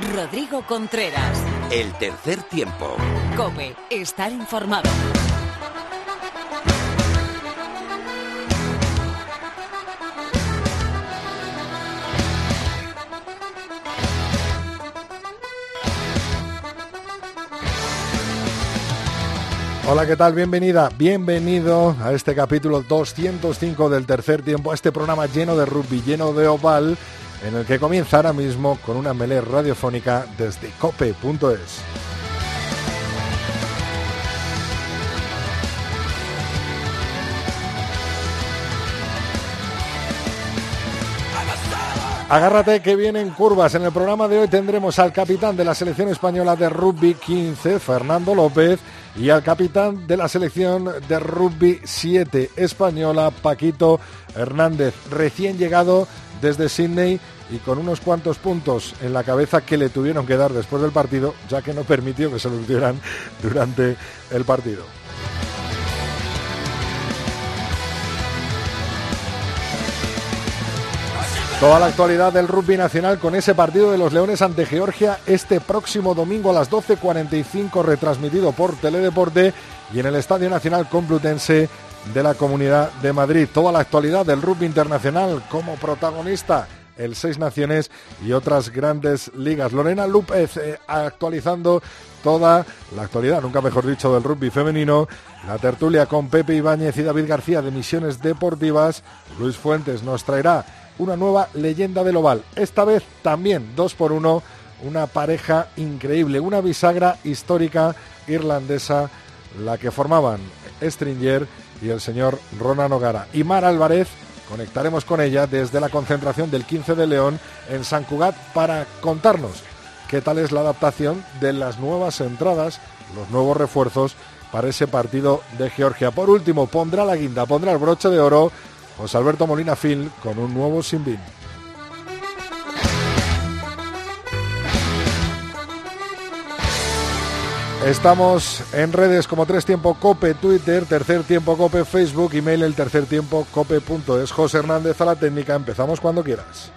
Rodrigo Contreras. El tercer tiempo. Cope, estar informado. Hola, ¿qué tal? Bienvenida, bienvenido a este capítulo 205 del tercer tiempo, a este programa lleno de rugby, lleno de oval, en el que comienza ahora mismo con una melé radiofónica desde cope.es. Agárrate que vienen curvas. En el programa de hoy tendremos al capitán de la selección española de rugby 15, Fernando López, y al capitán de la selección de rugby 7 española, Paquito Hernández, recién llegado desde Sydney y con unos cuantos puntos en la cabeza que le tuvieron que dar después del partido, ya que no permitió que se los dieran durante el partido. Toda la actualidad del rugby nacional con ese partido de los Leones ante Georgia este próximo domingo a las 12.45 retransmitido por Teledeporte y en el Estadio Nacional Complutense de la Comunidad de Madrid. Toda la actualidad del rugby internacional como protagonista el Seis Naciones y otras grandes ligas. Lorena López eh, actualizando toda la actualidad, nunca mejor dicho, del rugby femenino. La tertulia con Pepe Ibáñez y David García de Misiones Deportivas. Luis Fuentes nos traerá una nueva leyenda del oval. Esta vez también dos por uno, una pareja increíble, una bisagra histórica irlandesa, la que formaban Stringer y el señor Ronan O'Gara. Y Mar Álvarez, conectaremos con ella desde la concentración del 15 de León en San Cugat para contarnos qué tal es la adaptación de las nuevas entradas, los nuevos refuerzos para ese partido de Georgia. Por último, pondrá la guinda, pondrá el broche de oro José Alberto Molina Phil con un nuevo Sinbin. Estamos en redes como Tres Tiempo Cope, Twitter, Tercer Tiempo Cope, Facebook, email el tercer tiempo cope.es. José Hernández a la técnica, empezamos cuando quieras.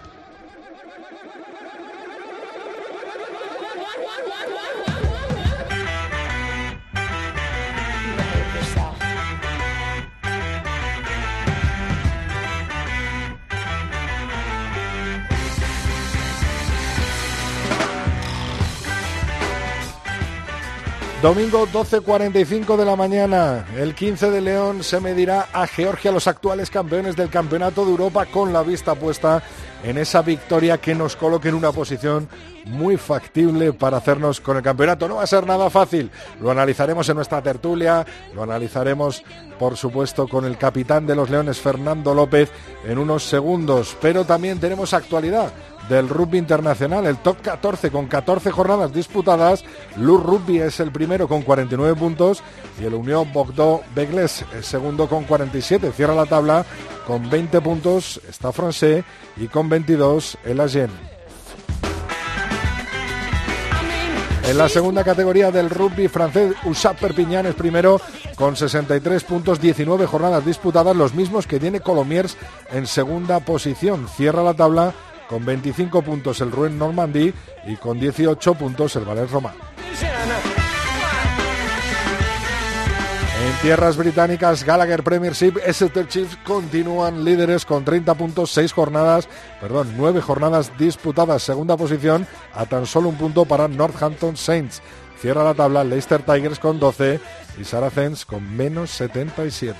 Domingo 12.45 de la mañana, el 15 de León se medirá a Georgia, los actuales campeones del Campeonato de Europa, con la vista puesta en esa victoria que nos coloque en una posición muy factible para hacernos con el campeonato. No va a ser nada fácil, lo analizaremos en nuestra tertulia, lo analizaremos por supuesto con el capitán de los Leones, Fernando López, en unos segundos, pero también tenemos actualidad del rugby internacional, el top 14 con 14 jornadas disputadas. Luz Rugby es el primero con 49 puntos y el Unión Bogdó Begles el segundo con 47. Cierra la tabla con 20 puntos, está Francés y con 22 el Agen. En la segunda categoría del rugby francés, Usap Perpignan es primero con 63 puntos, 19 jornadas disputadas, los mismos que tiene Colomiers en segunda posición. Cierra la tabla con 25 puntos el Rouen Normandie y con 18 puntos el Valais Román. En tierras británicas, Gallagher Premiership, Exeter Chiefs continúan líderes con 30 puntos, 6 jornadas, perdón, 9 jornadas disputadas, segunda posición a tan solo un punto para Northampton Saints. Cierra la tabla Leicester Tigers con 12 y Saracens con menos 77.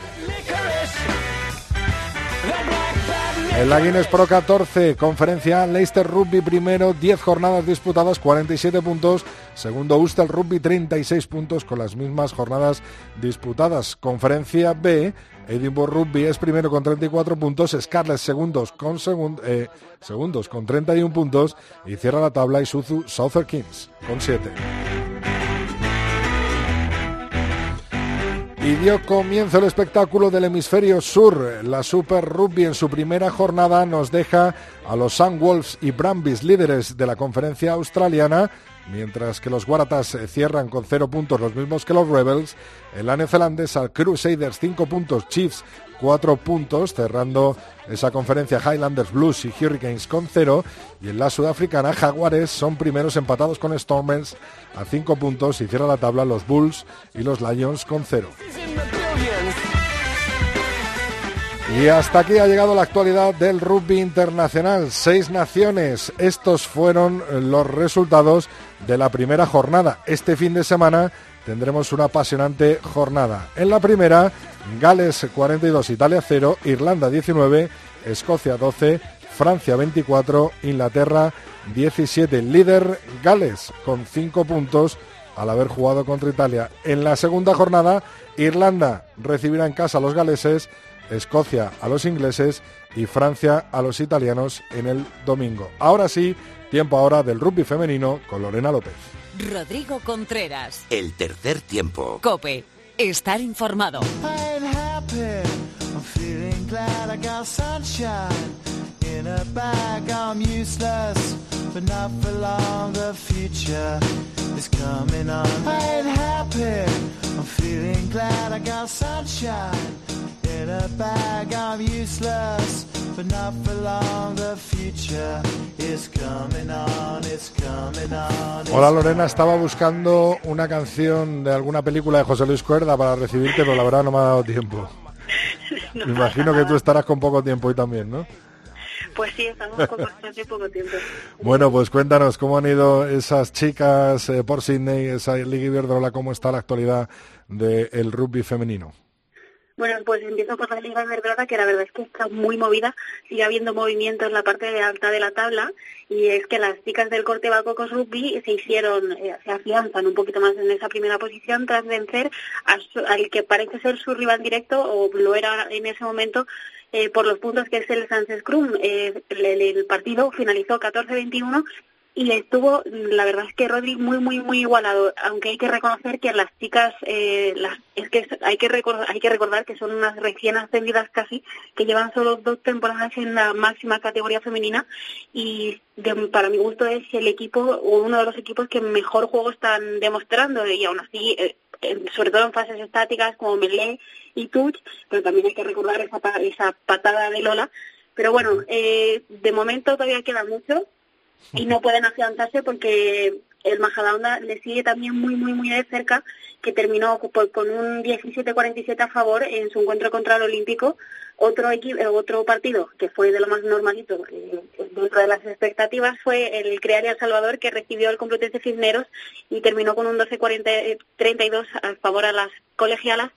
El la Guinness Pro 14, conferencia Leicester Rugby primero, 10 jornadas disputadas, 47 puntos. Segundo Ulster Rugby, 36 puntos con las mismas jornadas disputadas. Conferencia B, Edinburgh Rugby es primero con 34 puntos, Scarlett segundos con, eh, segundos con 31 puntos y cierra la tabla Isuzu Southern Kings con 7. Y dio comienzo el espectáculo del hemisferio sur. La Super Rugby en su primera jornada nos deja a los Sun Wolves y Brambis, líderes de la conferencia australiana, mientras que los Waratahs cierran con cero puntos, los mismos que los Rebels. En la neozelandesa, Crusaders cinco puntos, Chiefs cuatro puntos, cerrando esa conferencia Highlanders Blues y Hurricanes con cero. Y en la sudafricana, Jaguares son primeros empatados con Stormers a cinco puntos y cierra la tabla los Bulls y los Lions con cero. Y hasta aquí ha llegado la actualidad del rugby internacional. Seis naciones. Estos fueron los resultados de la primera jornada. Este fin de semana tendremos una apasionante jornada. En la primera, Gales 42, Italia 0, Irlanda 19, Escocia 12, Francia 24, Inglaterra 17. Líder Gales con 5 puntos al haber jugado contra Italia. En la segunda jornada, Irlanda recibirá en casa a los galeses, Escocia a los ingleses y Francia a los italianos en el domingo. Ahora sí, tiempo ahora del rugby femenino con Lorena López. Rodrigo Contreras. El tercer tiempo. Cope. Estar informado. But not for long. The future is coming on. I ain't happy. I'm feeling glad I got sunshine in a bag. I'm useless, but not for long. The future is coming on. It's coming on. Hola Lorena, estaba buscando una canción de alguna película de José Luis Cuerda para recibirte, pero la verdad no me ha dado tiempo. Me imagino que tú estarás con poco tiempo hoy también, ¿no? Pues sí, estamos con bastante poco tiempo. Bueno, pues cuéntanos cómo han ido esas chicas eh, por Sydney, esa Liga Iberdrola, cómo está la actualidad del rugby femenino. Bueno, pues empiezo por la Liga Iberdrola, que la verdad es que está muy movida. Sigue habiendo movimiento en la parte de alta de la tabla y es que las chicas del Corte Bacocos Rugby se hicieron, eh, se afianzan un poquito más en esa primera posición tras vencer al que parece ser su rival directo o lo era en ese momento eh, por los puntos que es el Sánchez Crum. Eh, el, partido finalizó 14-21 y estuvo, la verdad es que Rodri muy, muy, muy igualado, aunque hay que reconocer que las chicas, eh, las, es que hay que, recordar, hay que recordar que son unas recién ascendidas casi, que llevan solo dos temporadas en la máxima categoría femenina y para mi gusto es el equipo uno de los equipos que mejor juego están demostrando y aún así sobre todo en fases estáticas como Melé y Touch, pero también hay que recordar esa, esa patada de Lola. Pero bueno, eh, de momento todavía queda mucho y no pueden afianzarse porque el Majadahonda le sigue también muy, muy, muy de cerca, que terminó con un 17-47 a favor en su encuentro contra el Olímpico. Otro, eh, otro partido que fue de lo más normalito eh, dentro de las expectativas fue el Crear El Salvador, que recibió el Complutense Cisneros y terminó con un 12-32 a favor a las colegialas,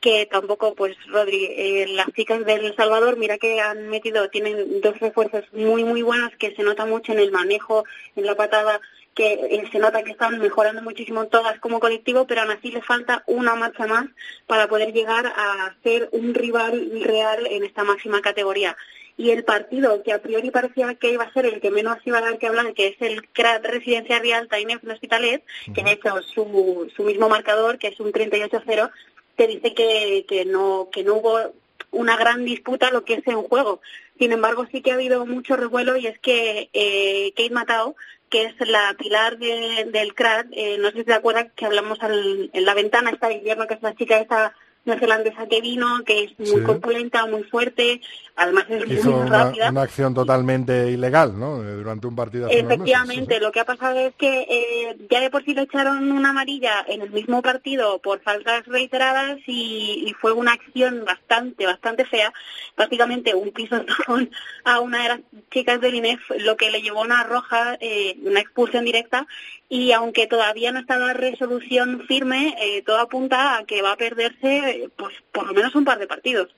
que tampoco, pues, Rodri, eh, las chicas del Salvador, mira que han metido, tienen dos refuerzos muy, muy buenos que se nota mucho en el manejo, en la patada que eh, se nota que están mejorando muchísimo todas como colectivo, pero aún así les falta una marcha más para poder llegar a ser un rival real en esta máxima categoría. Y el partido que a priori parecía que iba a ser el que menos iba a dar que hablar, que es el CRAT Residencia Real Tainef Hospitalet, que de hecho su, su mismo marcador, que es un 38-0, te dice que, que, no, que no hubo una gran disputa lo que es en juego. Sin embargo, sí que ha habido mucho revuelo y es que eh, Kate Matao que es la pilar del CRAD, eh, no sé si te acuerdas que hablamos en la ventana esta invierno, que es la chica esta neozelandesa que vino, que es muy corpulenta, muy fuerte, además es muy una, rápida. una acción totalmente ilegal, ¿no? Eh, durante un partido. Efectivamente, lo que ha pasado es que eh, ya de por sí le echaron una amarilla en el mismo partido por faltas reiteradas y, fue una acción bastante, bastante fea. Prácticamente un piso a una de las chicas del INEF, lo que le llevó una roja, eh, una expulsión directa y aunque todavía no está la resolución firme, eh, todo apunta a que va a perderse pues por lo menos un par de partidos.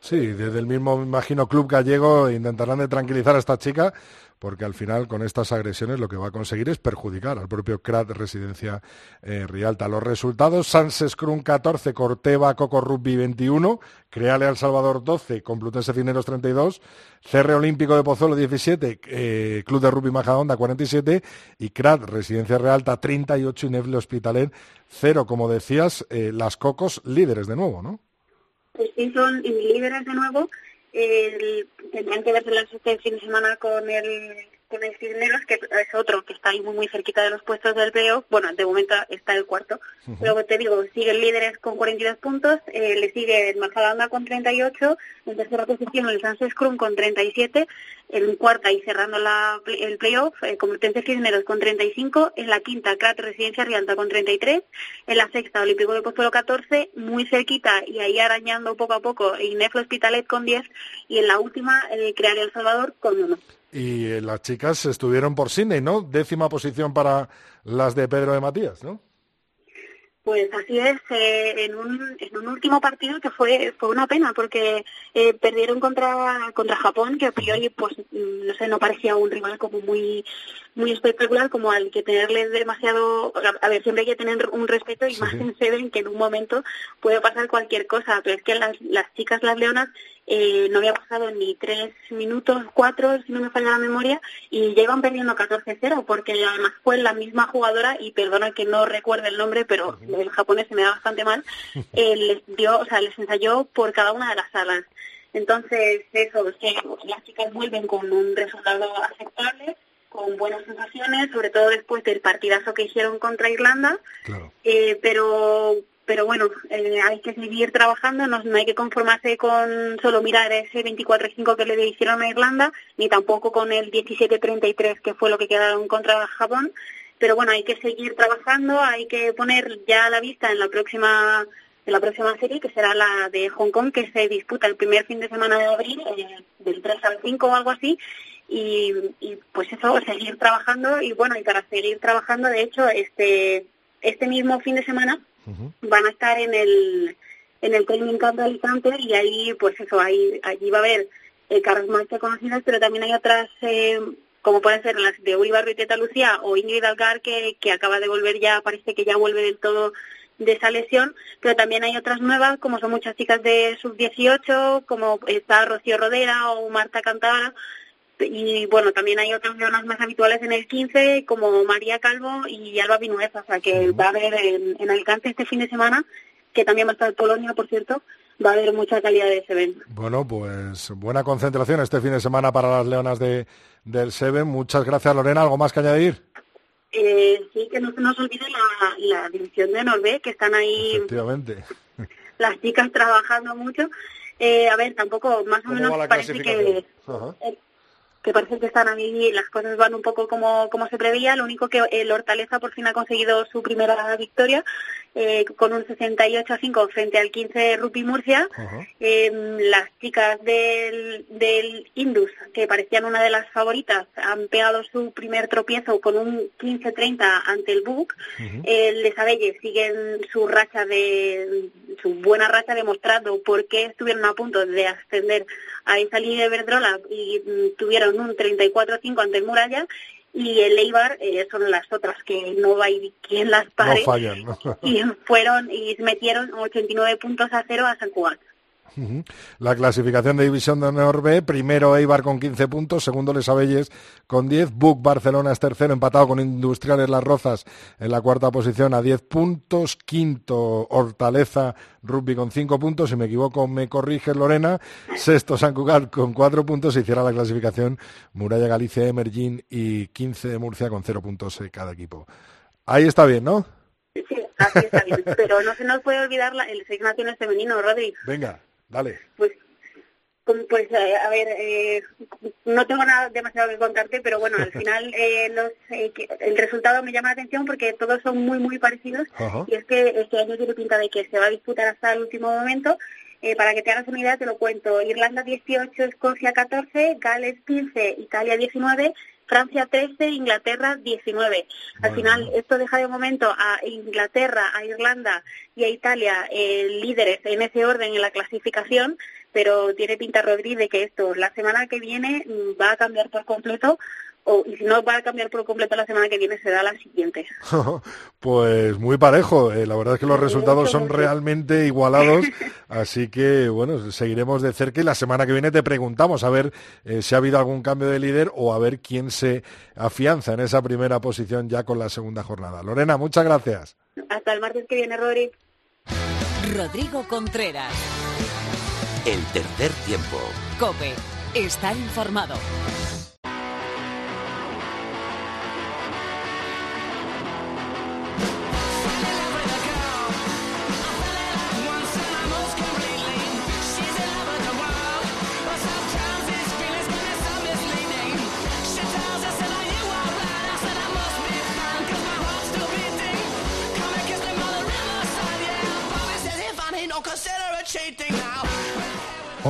Sí, desde el mismo, imagino, club gallego intentarán de tranquilizar a esta chica, porque al final con estas agresiones lo que va a conseguir es perjudicar al propio CRAT Residencia eh, Rialta. Los resultados, Sanses Crun 14, Corteva Coco Rugby 21, Creale al Salvador 12, Complutense Cineros 32, CR Olímpico de Pozuelo 17, eh, Club de Rugby Majadonda 47 y CRAT Residencia Realta 38 y Nevle Hospitalet 0. Como decías, eh, las Cocos líderes de nuevo, ¿no? Sí son líderes de nuevo. Tendrán que verse este fin de semana con el con el Cisneros, que es otro que está ahí muy, muy cerquita de los puestos del playoff. Bueno, de momento está el cuarto. Luego te digo, siguen líderes con 42 puntos, eh, le sigue el Majadahonda con 38, en tercera posición el Sans Scrum con 37, en cuarta y cerrando la, el playoff, eh, Complutense Cisneros con 35, en la quinta Crat Residencia Rialta con 33, en la sexta Olímpico de Pozuelo 14, muy cerquita y ahí arañando poco a poco Inef Hospitalet con 10 y en la última eh, Crear El Salvador con 1. Y eh, las chicas estuvieron por Sydney, ¿no? Décima posición para las de Pedro de Matías, ¿no? Pues así es, eh, en, un, en un último partido que fue fue una pena porque eh, perdieron contra contra Japón, que a priori pues mm, no sé, no parecía un rival como muy muy espectacular como al que tenerle demasiado, a ver, siempre hay que tener un respeto y más en Seven que en un momento puede pasar cualquier cosa, pero es que las, las chicas, las leonas, eh, no había pasado ni tres minutos, cuatro, si no me falla la memoria, y ya iban perdiendo 14-0, porque además fue la misma jugadora, y perdona que no recuerde el nombre, pero el japonés se me da bastante mal, eh, les dio, o sea, les ensayó por cada una de las salas. Entonces, eso, que las chicas vuelven con un resultado aceptable, con buenas sensaciones, sobre todo después del partidazo que hicieron contra Irlanda, eh, pero pero bueno, eh, hay que seguir trabajando, no, hay que conformarse con solo mirar ese 24-5 que le hicieron a Irlanda, ni tampoco con el 17-33 que fue lo que quedaron contra Japón, pero bueno, hay que seguir trabajando, hay que poner ya la vista en la próxima en la próxima serie, que será la de Hong Kong, que se disputa el primer fin de semana de abril, eh, del 3 al 5 o algo así, y, y pues eso, seguir trabajando, y bueno, y para seguir trabajando, de hecho, este, este mismo fin de semana van a estar en el en el Training Camp de Alicante y ahí pues eso ahí allí va a haber eh, carros más que conocidas pero también hay otras eh, como pueden ser las de Uri Barrio y Teta Lucía o Ingrid Algar que, que acaba de volver ya parece que ya vuelve del todo de esa lesión, pero también hay otras nuevas, como son muchas chicas de sub-18, como está Rocío Rodera o Marta Cantara, y bueno, también hay otras leonas más habituales en el 15, como María Calvo y Alba Vinuesa, o sea que va a haber en, en, Alicante este fin de semana, que también va a estar Polonia, por cierto, va a haber mucha calidad de ese evento. Bueno, pues buena concentración este fin de semana para las leonas de, del Seven. Muchas gracias, Lorena. ¿Algo más que añadir? Eh, sí, que no se nos olvide la, la división de Norbe, que están ahí Efectivamente. las chicas trabajando mucho. Eh, a ver, tampoco, más o menos parece que que parece que están ahí, las cosas van un poco como, como se preveía, lo único que el Hortaleza por fin ha conseguido su primera victoria eh, con un 68 a 5 frente al 15 Rupi Murcia. Eh, las chicas del, del Indus, que parecían una de las favoritas, han pegado su primer tropiezo con un 15-30 ante el Buc. El Les Abelles siguen su racha de su buena racha demostrando por qué estuvieron a punto de ascender a esa línea de Verdrola y mm, tuvieron un 34-5 ante el Muralla y el Eibar eh, son las otras que no hay quien las pare y fueron y metieron 89 puntos a cero a San Juan. La clasificación de División de Honor B, primero Eibar con 15 puntos, segundo Les Abelles con 10, Buc Barcelona es tercero, empatado con Industriales Las Rozas en la cuarta posición a 10 puntos, quinto Hortaleza Rugby con 5 puntos, si me equivoco me corrige Lorena, sexto San Cugat con 4 puntos y cierra la clasificación Muralla Galicia, Emergín y 15 de Murcia con 0 puntos cada equipo. Ahí está bien, ¿no? Sí, así está bien, pero no se nos puede olvidar la, el Seis Naciones femenino, Rodri. Venga. Dale. Pues, pues eh, a ver, eh, no tengo nada demasiado que contarte, pero bueno, al final eh, los, eh, el resultado me llama la atención porque todos son muy, muy parecidos. Y es que este año tiene pinta de que se va a disputar hasta el último momento. Eh, para que te hagas una idea, te lo cuento. Irlanda 18, Escocia 14, Gales 15, Italia 19, Francia 13, Inglaterra 19. Al final, esto deja de momento a Inglaterra, a Irlanda y a Italia eh, líderes en ese orden en la clasificación, pero tiene pinta Rodríguez de que esto la semana que viene mm, va a cambiar por completo o, y si no va a cambiar por completo la semana que viene, será la siguiente. pues muy parejo, eh, la verdad es que los resultados son realmente igualados, así que bueno, seguiremos de cerca y la semana que viene te preguntamos a ver eh, si ha habido algún cambio de líder o a ver quién se afianza en esa primera posición ya con la segunda jornada. Lorena, muchas gracias. Hasta el martes que viene, Rodri. Rodrigo Contreras. El tercer tiempo. Cope. Está informado.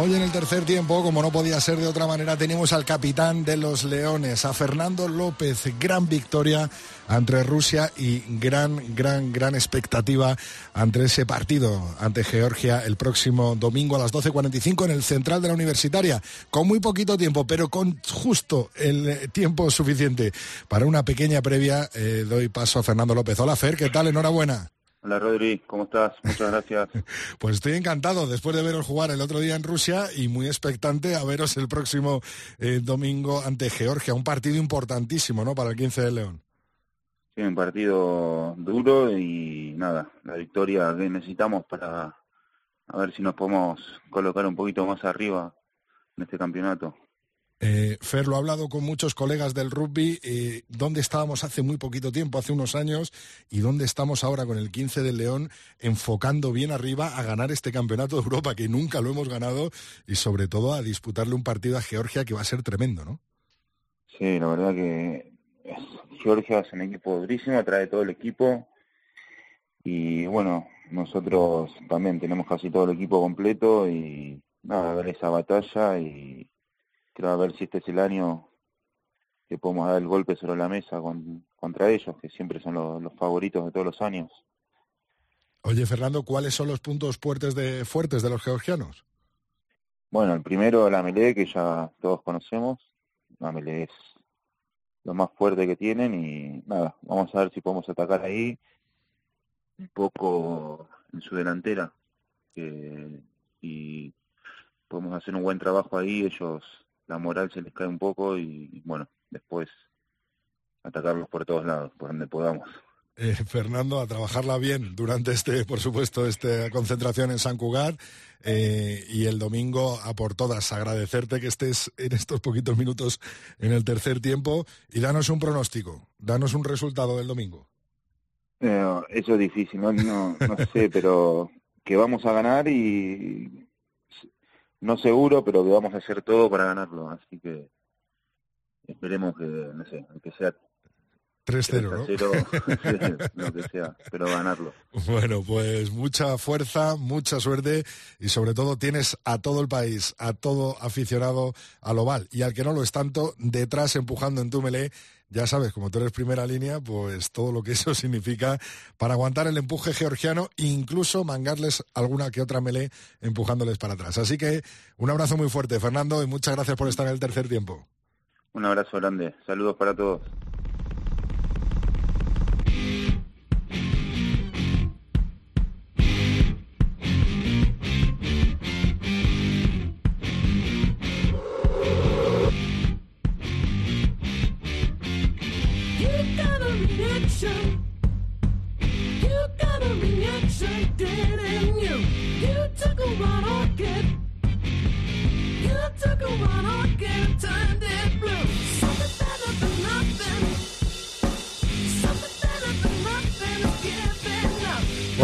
Hoy en el tercer tiempo, como no podía ser de otra manera, tenemos al capitán de los Leones, a Fernando López. Gran victoria ante Rusia y gran, gran, gran expectativa ante ese partido ante Georgia el próximo domingo a las 12.45 en el central de la universitaria. Con muy poquito tiempo, pero con justo el tiempo suficiente para una pequeña previa, eh, doy paso a Fernando López. Hola Fer, ¿qué tal? Enhorabuena. Hola Rodri, ¿cómo estás? Muchas gracias. pues estoy encantado después de veros jugar el otro día en Rusia y muy expectante a veros el próximo eh, domingo ante Georgia. Un partido importantísimo, ¿no? Para el 15 de León. Sí, un partido duro y nada, la victoria que necesitamos para a ver si nos podemos colocar un poquito más arriba en este campeonato. Eh, Fer, lo ha hablado con muchos colegas del rugby, eh, dónde estábamos hace muy poquito tiempo, hace unos años, y dónde estamos ahora con el 15 del León, enfocando bien arriba a ganar este campeonato de Europa, que nunca lo hemos ganado, y sobre todo a disputarle un partido a Georgia que va a ser tremendo, ¿no? Sí, la verdad que Georgia es un equipo durísimo, trae todo el equipo, y bueno, nosotros también tenemos casi todo el equipo completo, y nada, esa batalla y quiero a ver si este es el año que podemos dar el golpe sobre la mesa contra ellos, que siempre son los, favoritos de todos los años. Oye, Fernando, ¿cuáles son los puntos fuertes de, fuertes de los georgianos? Bueno, el primero, la melee, que ya todos conocemos. La melee es lo más fuerte que tienen y nada, vamos a ver si podemos atacar ahí un poco en su delantera y podemos hacer un buen trabajo ahí, ellos la moral se les cae un poco y, bueno, después atacarlos por todos lados, por donde podamos. Eh, Fernando, a trabajarla bien durante este, por supuesto, esta concentración en San Cugat eh, y el domingo a por todas. Agradecerte que estés en estos poquitos minutos en el tercer tiempo y danos un pronóstico, danos un resultado del domingo. Eh, eso es difícil, no, no sé, pero que vamos a ganar y no seguro, pero que vamos a hacer todo para ganarlo. Así que esperemos que, no sé, que sea 3-0, ¿no? lo que sea, pero ganarlo. Bueno, pues mucha fuerza, mucha suerte y sobre todo tienes a todo el país, a todo aficionado al oval y al que no lo es tanto, detrás empujando en tu melé ya sabes, como tú eres primera línea, pues todo lo que eso significa para aguantar el empuje georgiano, incluso mangarles alguna que otra melé empujándoles para atrás. Así que un abrazo muy fuerte, Fernando, y muchas gracias por estar en el tercer tiempo. Un abrazo grande. Saludos para todos.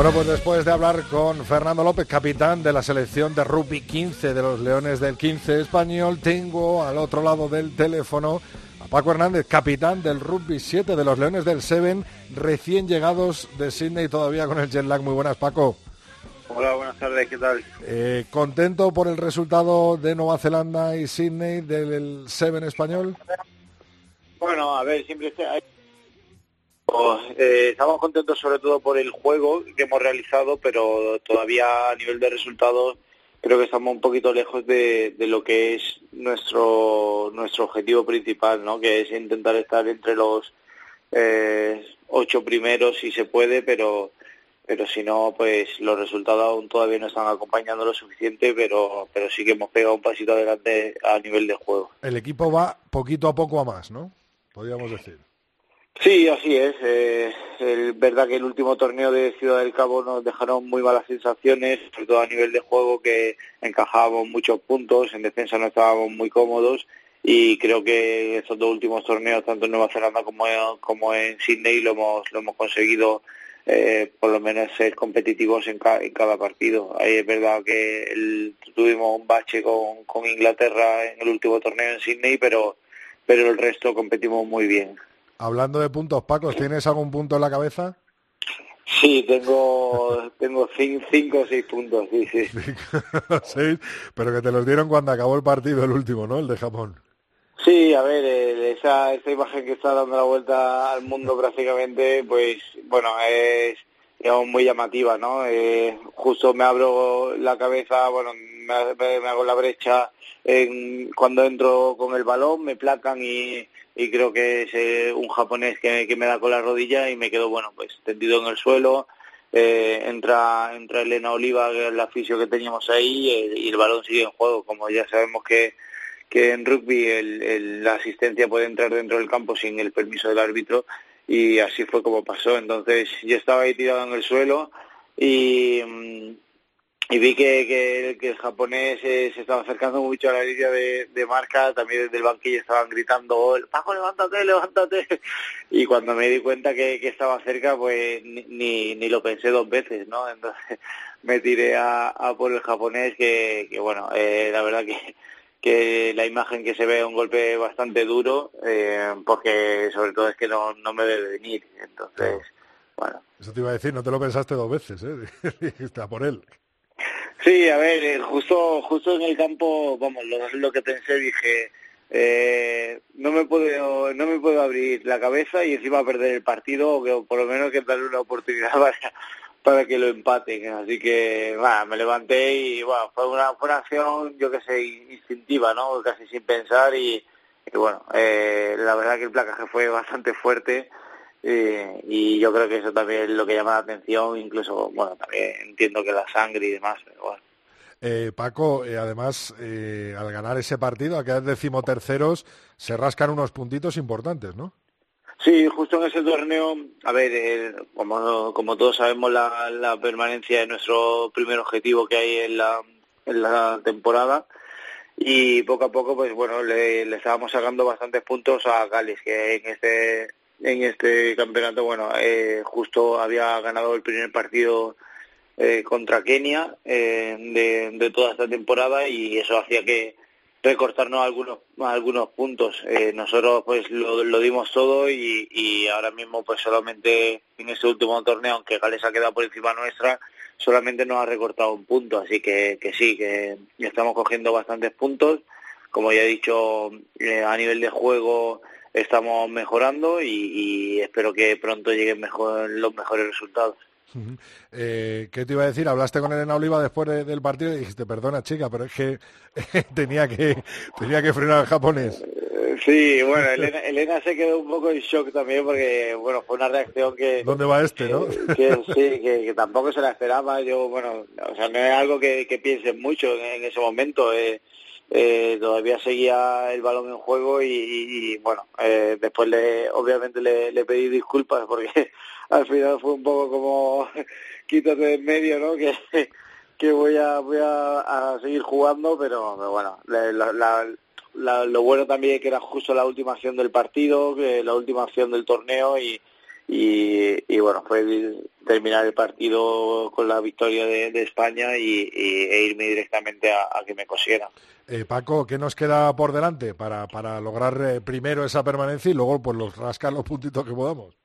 Bueno, pues después de hablar con Fernando López, capitán de la selección de rugby 15 de los Leones del 15 español, tengo al otro lado del teléfono a Paco Hernández, capitán del rugby 7 de los Leones del 7, recién llegados de Sydney todavía con el jet lag. Muy buenas, Paco. Hola, buenas tardes, ¿qué tal? Eh, ¿Contento por el resultado de Nueva Zelanda y Sydney del 7 español? Bueno, a ver, siempre eh, estamos contentos sobre todo por el juego que hemos realizado, pero todavía a nivel de resultados creo que estamos un poquito lejos de, lo que es nuestro nuestro objetivo principal, ¿no? Que es intentar estar entre los eh, ocho primeros si se puede, pero pero si no, pues los resultados aún todavía no están acompañando lo suficiente, pero pero sí que hemos pegado un pasito adelante a nivel de juego. El equipo va poquito a poco a más, ¿no? Podríamos decir. Sí, así es. Eh, es verdad que el último torneo de Ciudad del Cabo nos dejaron muy malas sensaciones, sobre todo a nivel de juego, que encajábamos muchos puntos, en defensa no estábamos muy cómodos y creo que estos dos últimos torneos, tanto en Nueva Zelanda como, como en Sydney, lo hemos, lo hemos conseguido eh, por lo menos ser competitivos en, en cada partido. Ahí es verdad que tuvimos un bache con, con Inglaterra en el último torneo en Sydney, pero, pero el resto competimos muy bien. Hablando de puntos, Paco, ¿tienes algún punto en la cabeza? Sí, tengo, tengo cinco, o seis puntos, sí, sí. seis, pero que te los dieron cuando acabó el partido, el último, ¿no? El de Japón. Sí, a ver, esa, esa imagen que está dando la vuelta al mundo prácticamente, pues bueno, es digamos, muy llamativa, ¿no? Eh, justo me abro la cabeza, bueno, me, hago la brecha en, cuando entro con el balón, me placan y, y creo que es eh, un japonés que, que, me da con la rodilla y me quedo, bueno, pues tendido en el suelo. Eh, entra, entra Elena Oliva, que es la fisio que teníamos ahí, eh, y el balón sigue en juego. Como ya sabemos que que en rugby el, la asistencia puede entrar dentro del campo sin el permiso del árbitro y así fue como pasó. Entonces yo estaba ahí tirado en el suelo y, mm, y vi que, que, el japonés se, estaba acercando mucho a la línea de, marca, también desde el banquillo estaban gritando, Paco, levántate, levántate. Y cuando me di cuenta que, estaba cerca, pues ni, ni, lo pensé dos veces, ¿no? Entonces me tiré a, por el japonés, que, que bueno, eh, la verdad que que la imagen que se ve es un golpe bastante duro, eh, porque sobre todo es que no, no me debe venir. Entonces, bueno. Eso te iba a decir, no te lo pensaste dos veces, ¿eh? Está por él. Sí, a ver, eh, justo justo en el campo, vamos, lo, lo que pensé, dije, eh, no me puedo no me puedo abrir la cabeza y encima perder el partido, o que por lo menos que darle una oportunidad para, para que lo empaten. Así que, me levanté y, bueno, fue una, fue acción, yo que sé, instintiva, ¿no? Casi sin pensar y, bueno, eh, la verdad que el placaje fue bastante fuerte eh, y yo creo que eso también es lo que llama la atención, incluso, bueno, también entiendo que la sangre y demás, pero bueno. Eh, Paco, eh, además, eh, al ganar ese partido, a quedar decimoterceros, se rascan unos puntitos importantes, ¿no? Sí, justo en ese torneo, a ver, eh, como, como todos sabemos, la, la permanencia es nuestro primer objetivo que hay en la, en la temporada. Y poco a poco, pues bueno, le, estábamos sacando bastantes puntos a Gales, que en este en este campeonato, bueno, eh, justo había ganado el primer partido eh, contra Kenia eh, de toda esta temporada y eso hacía que, recortarnos algunos algunos puntos. Eh, nosotros pues lo, lo, dimos todo y, y ahora mismo pues solamente en este último torneo, aunque Gales ha quedado por encima nuestra, solamente nos ha recortado un punto, así que, que sí, que estamos cogiendo bastantes puntos. Como ya he dicho, eh, a nivel de juego estamos mejorando y, y espero que pronto lleguen mejor, los mejores resultados. Eh, ¿Qué te iba a decir? Hablaste con Elena Oliva después del partido y dijiste, perdona chica, pero es que tenía que tenía que frenar al japonés. Eh, sí, bueno, Elena, se quedó un poco en shock también porque, bueno, fue una reacción que... ¿Dónde va este, no? Que, sí, que, tampoco se la esperaba. Yo, bueno, o sea, no es algo que, que piensen mucho en, ese momento. Eh, eh, todavía seguía el balón en juego y, bueno, eh, después le, obviamente le, le, pedí disculpas porque al final fue un poco como quítate de en medio, ¿no? Que, que voy a voy a, seguir jugando, pero, bueno, lo bueno también es que era justo la última acción del partido, que la última acción del torneo y, y, bueno, fue terminar el partido con la victoria de, España y, e irme directamente a, que me cosieran. Eh, Paco, ¿qué nos queda por delante para, para lograr eh, primero esa permanencia y luego pues los rascar los puntitos que podamos?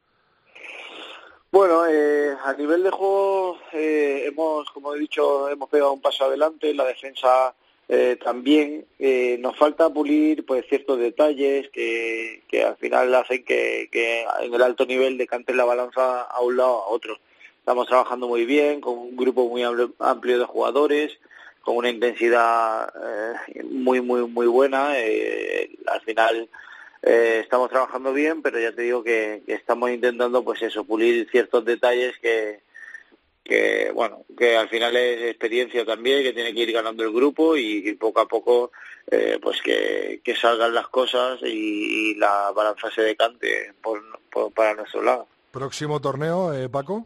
Bueno, eh, a nivel de juego eh, hemos, como he dicho, hemos pegado un paso adelante. La defensa eh, también eh, nos falta pulir pues ciertos detalles que, al final hacen que, que, en el alto nivel decante la balanza a un lado a otro. Estamos trabajando muy bien con un grupo muy amplio de jugadores, con una intensidad eh, muy muy muy buena. Eh, al final eh, estamos trabajando bien, pero ya te digo que, que estamos intentando pues eso pulir ciertos detalles que que bueno que al final es experiencia también que tiene que ir ganando el grupo y, poco a poco eh, pues que, que, salgan las cosas y, la balanza se decante por, para nuestro lado. Próximo torneo eh, Paco.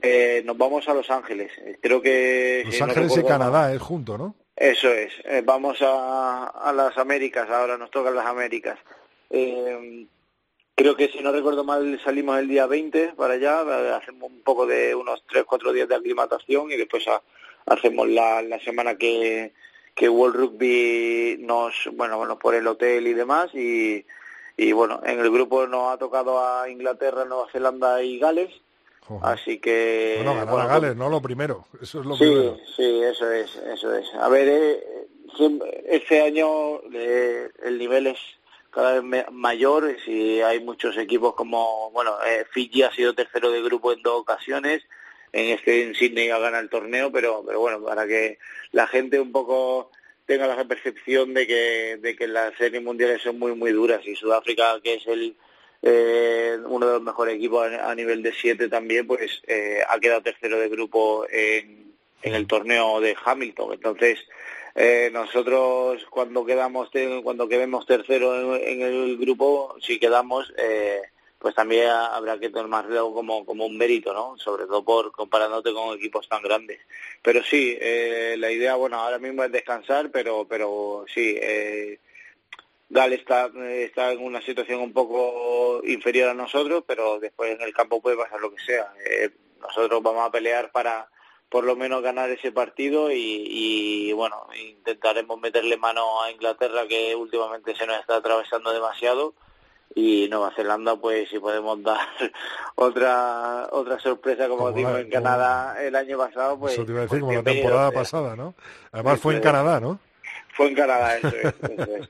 Eh, nos vamos a Los Ángeles. Creo que Los Ángeles y Canadá es junto no eso es. Vamos a, a las Américas. Ahora nos tocan las Américas eh, Creo que si no recuerdo mal salimos el día 20 para allá, hacemos un poco de unos 3, 4 días de aclimatación y después hacemos la, la semana que, que World Rugby nos, bueno, nos pone el hotel y demás y, y bueno, en el grupo nos ha tocado a Inglaterra, Nueva Zelanda y Gales Así que... Bueno, ganar a Gales, no lo primero, eso es lo sí, primero. Sí, eso es, eso es. A ver, eh, este año eh, el nivel es cada vez mayor y hay muchos equipos como, bueno, eh, Fiji ha sido tercero de grupo en dos ocasiones, en este en Sydney ha ganado el torneo, pero, pero bueno, para que la gente un poco tenga la percepción de que, de que las series mundiales son muy, muy duras y Sudáfrica, que es el eh, uno de los mejores equipos a, nivel de siete también, pues eh, ha quedado tercero de grupo en, en el torneo de Hamilton. Entonces, eh, nosotros cuando quedamos cuando quedemos tercero en, el grupo, si quedamos, eh, pues también habrá que tomarlo como, como un mérito, ¿no? Sobre todo por comparándote con equipos tan grandes. Pero sí, eh, la idea, bueno, ahora mismo es descansar, pero, pero sí, eh, Gal está, está en una situación un poco inferior a nosotros, pero después en el campo puede pasar lo que sea. Eh, nosotros vamos a pelear para por lo menos ganar ese partido y, y, bueno, intentaremos meterle mano a Inglaterra que últimamente se nos está atravesando demasiado. Y Nueva Zelanda pues si podemos dar otra otra sorpresa como, digo en Canadá el año pasado pues eso te iba a decir pues como la temporada pasada no además fue en Canadá no fue en Canadá eso es, eso es.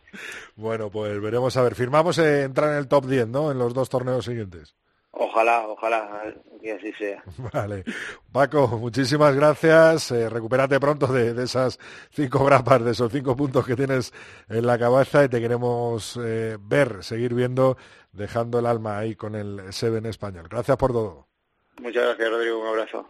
bueno pues veremos a ver firmamos eh, entrar en el top 10 no en los dos torneos siguientes Ojalá, ojalá que así sea. Vale. Paco, muchísimas gracias. Eh, recupérate pronto de, de, esas cinco grapas, de esos cinco puntos que tienes en la cabeza y te queremos eh, ver, seguir viendo, dejando el alma ahí con el Seven español. Gracias por todo. Muchas gracias, Rodrigo. Un abrazo.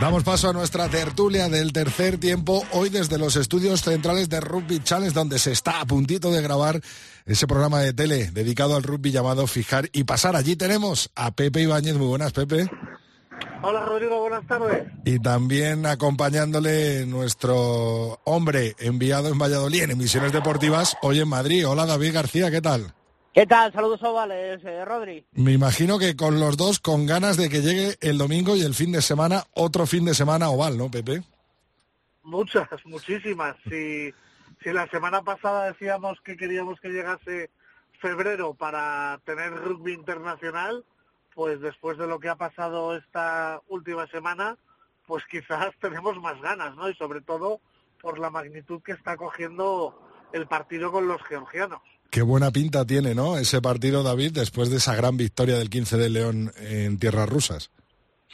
Damos paso a nuestra tertulia del tercer tiempo, hoy desde los estudios centrales de Rugby Challenge, donde se está a puntito de grabar ese programa de tele dedicado al rugby llamado Fijar y Pasar. Allí tenemos a Pepe Ibáñez. Muy buenas, Pepe. Hola, Rodrigo. Buenas tardes. Y también acompañándole nuestro hombre enviado en Valladolid en emisiones deportivas, hoy en Madrid. Hola, David García. ¿Qué tal? ¿Qué tal? Saludos ovales, eh, Rodri. Me imagino que con los dos, con ganas de que llegue el domingo y el fin de semana, otro fin de semana oval, ¿no, Pepe? Muchas, muchísimas. Si, si la semana pasada decíamos que queríamos que llegase febrero para tener rugby internacional, pues después de lo que ha pasado esta última semana, pues quizás tenemos más ganas, ¿no? Y sobre todo por la magnitud que está cogiendo el partido con los georgianos. Qué buena pinta tiene, ¿no? Ese partido, David, después de esa gran victoria del 15 de León en tierras rusas.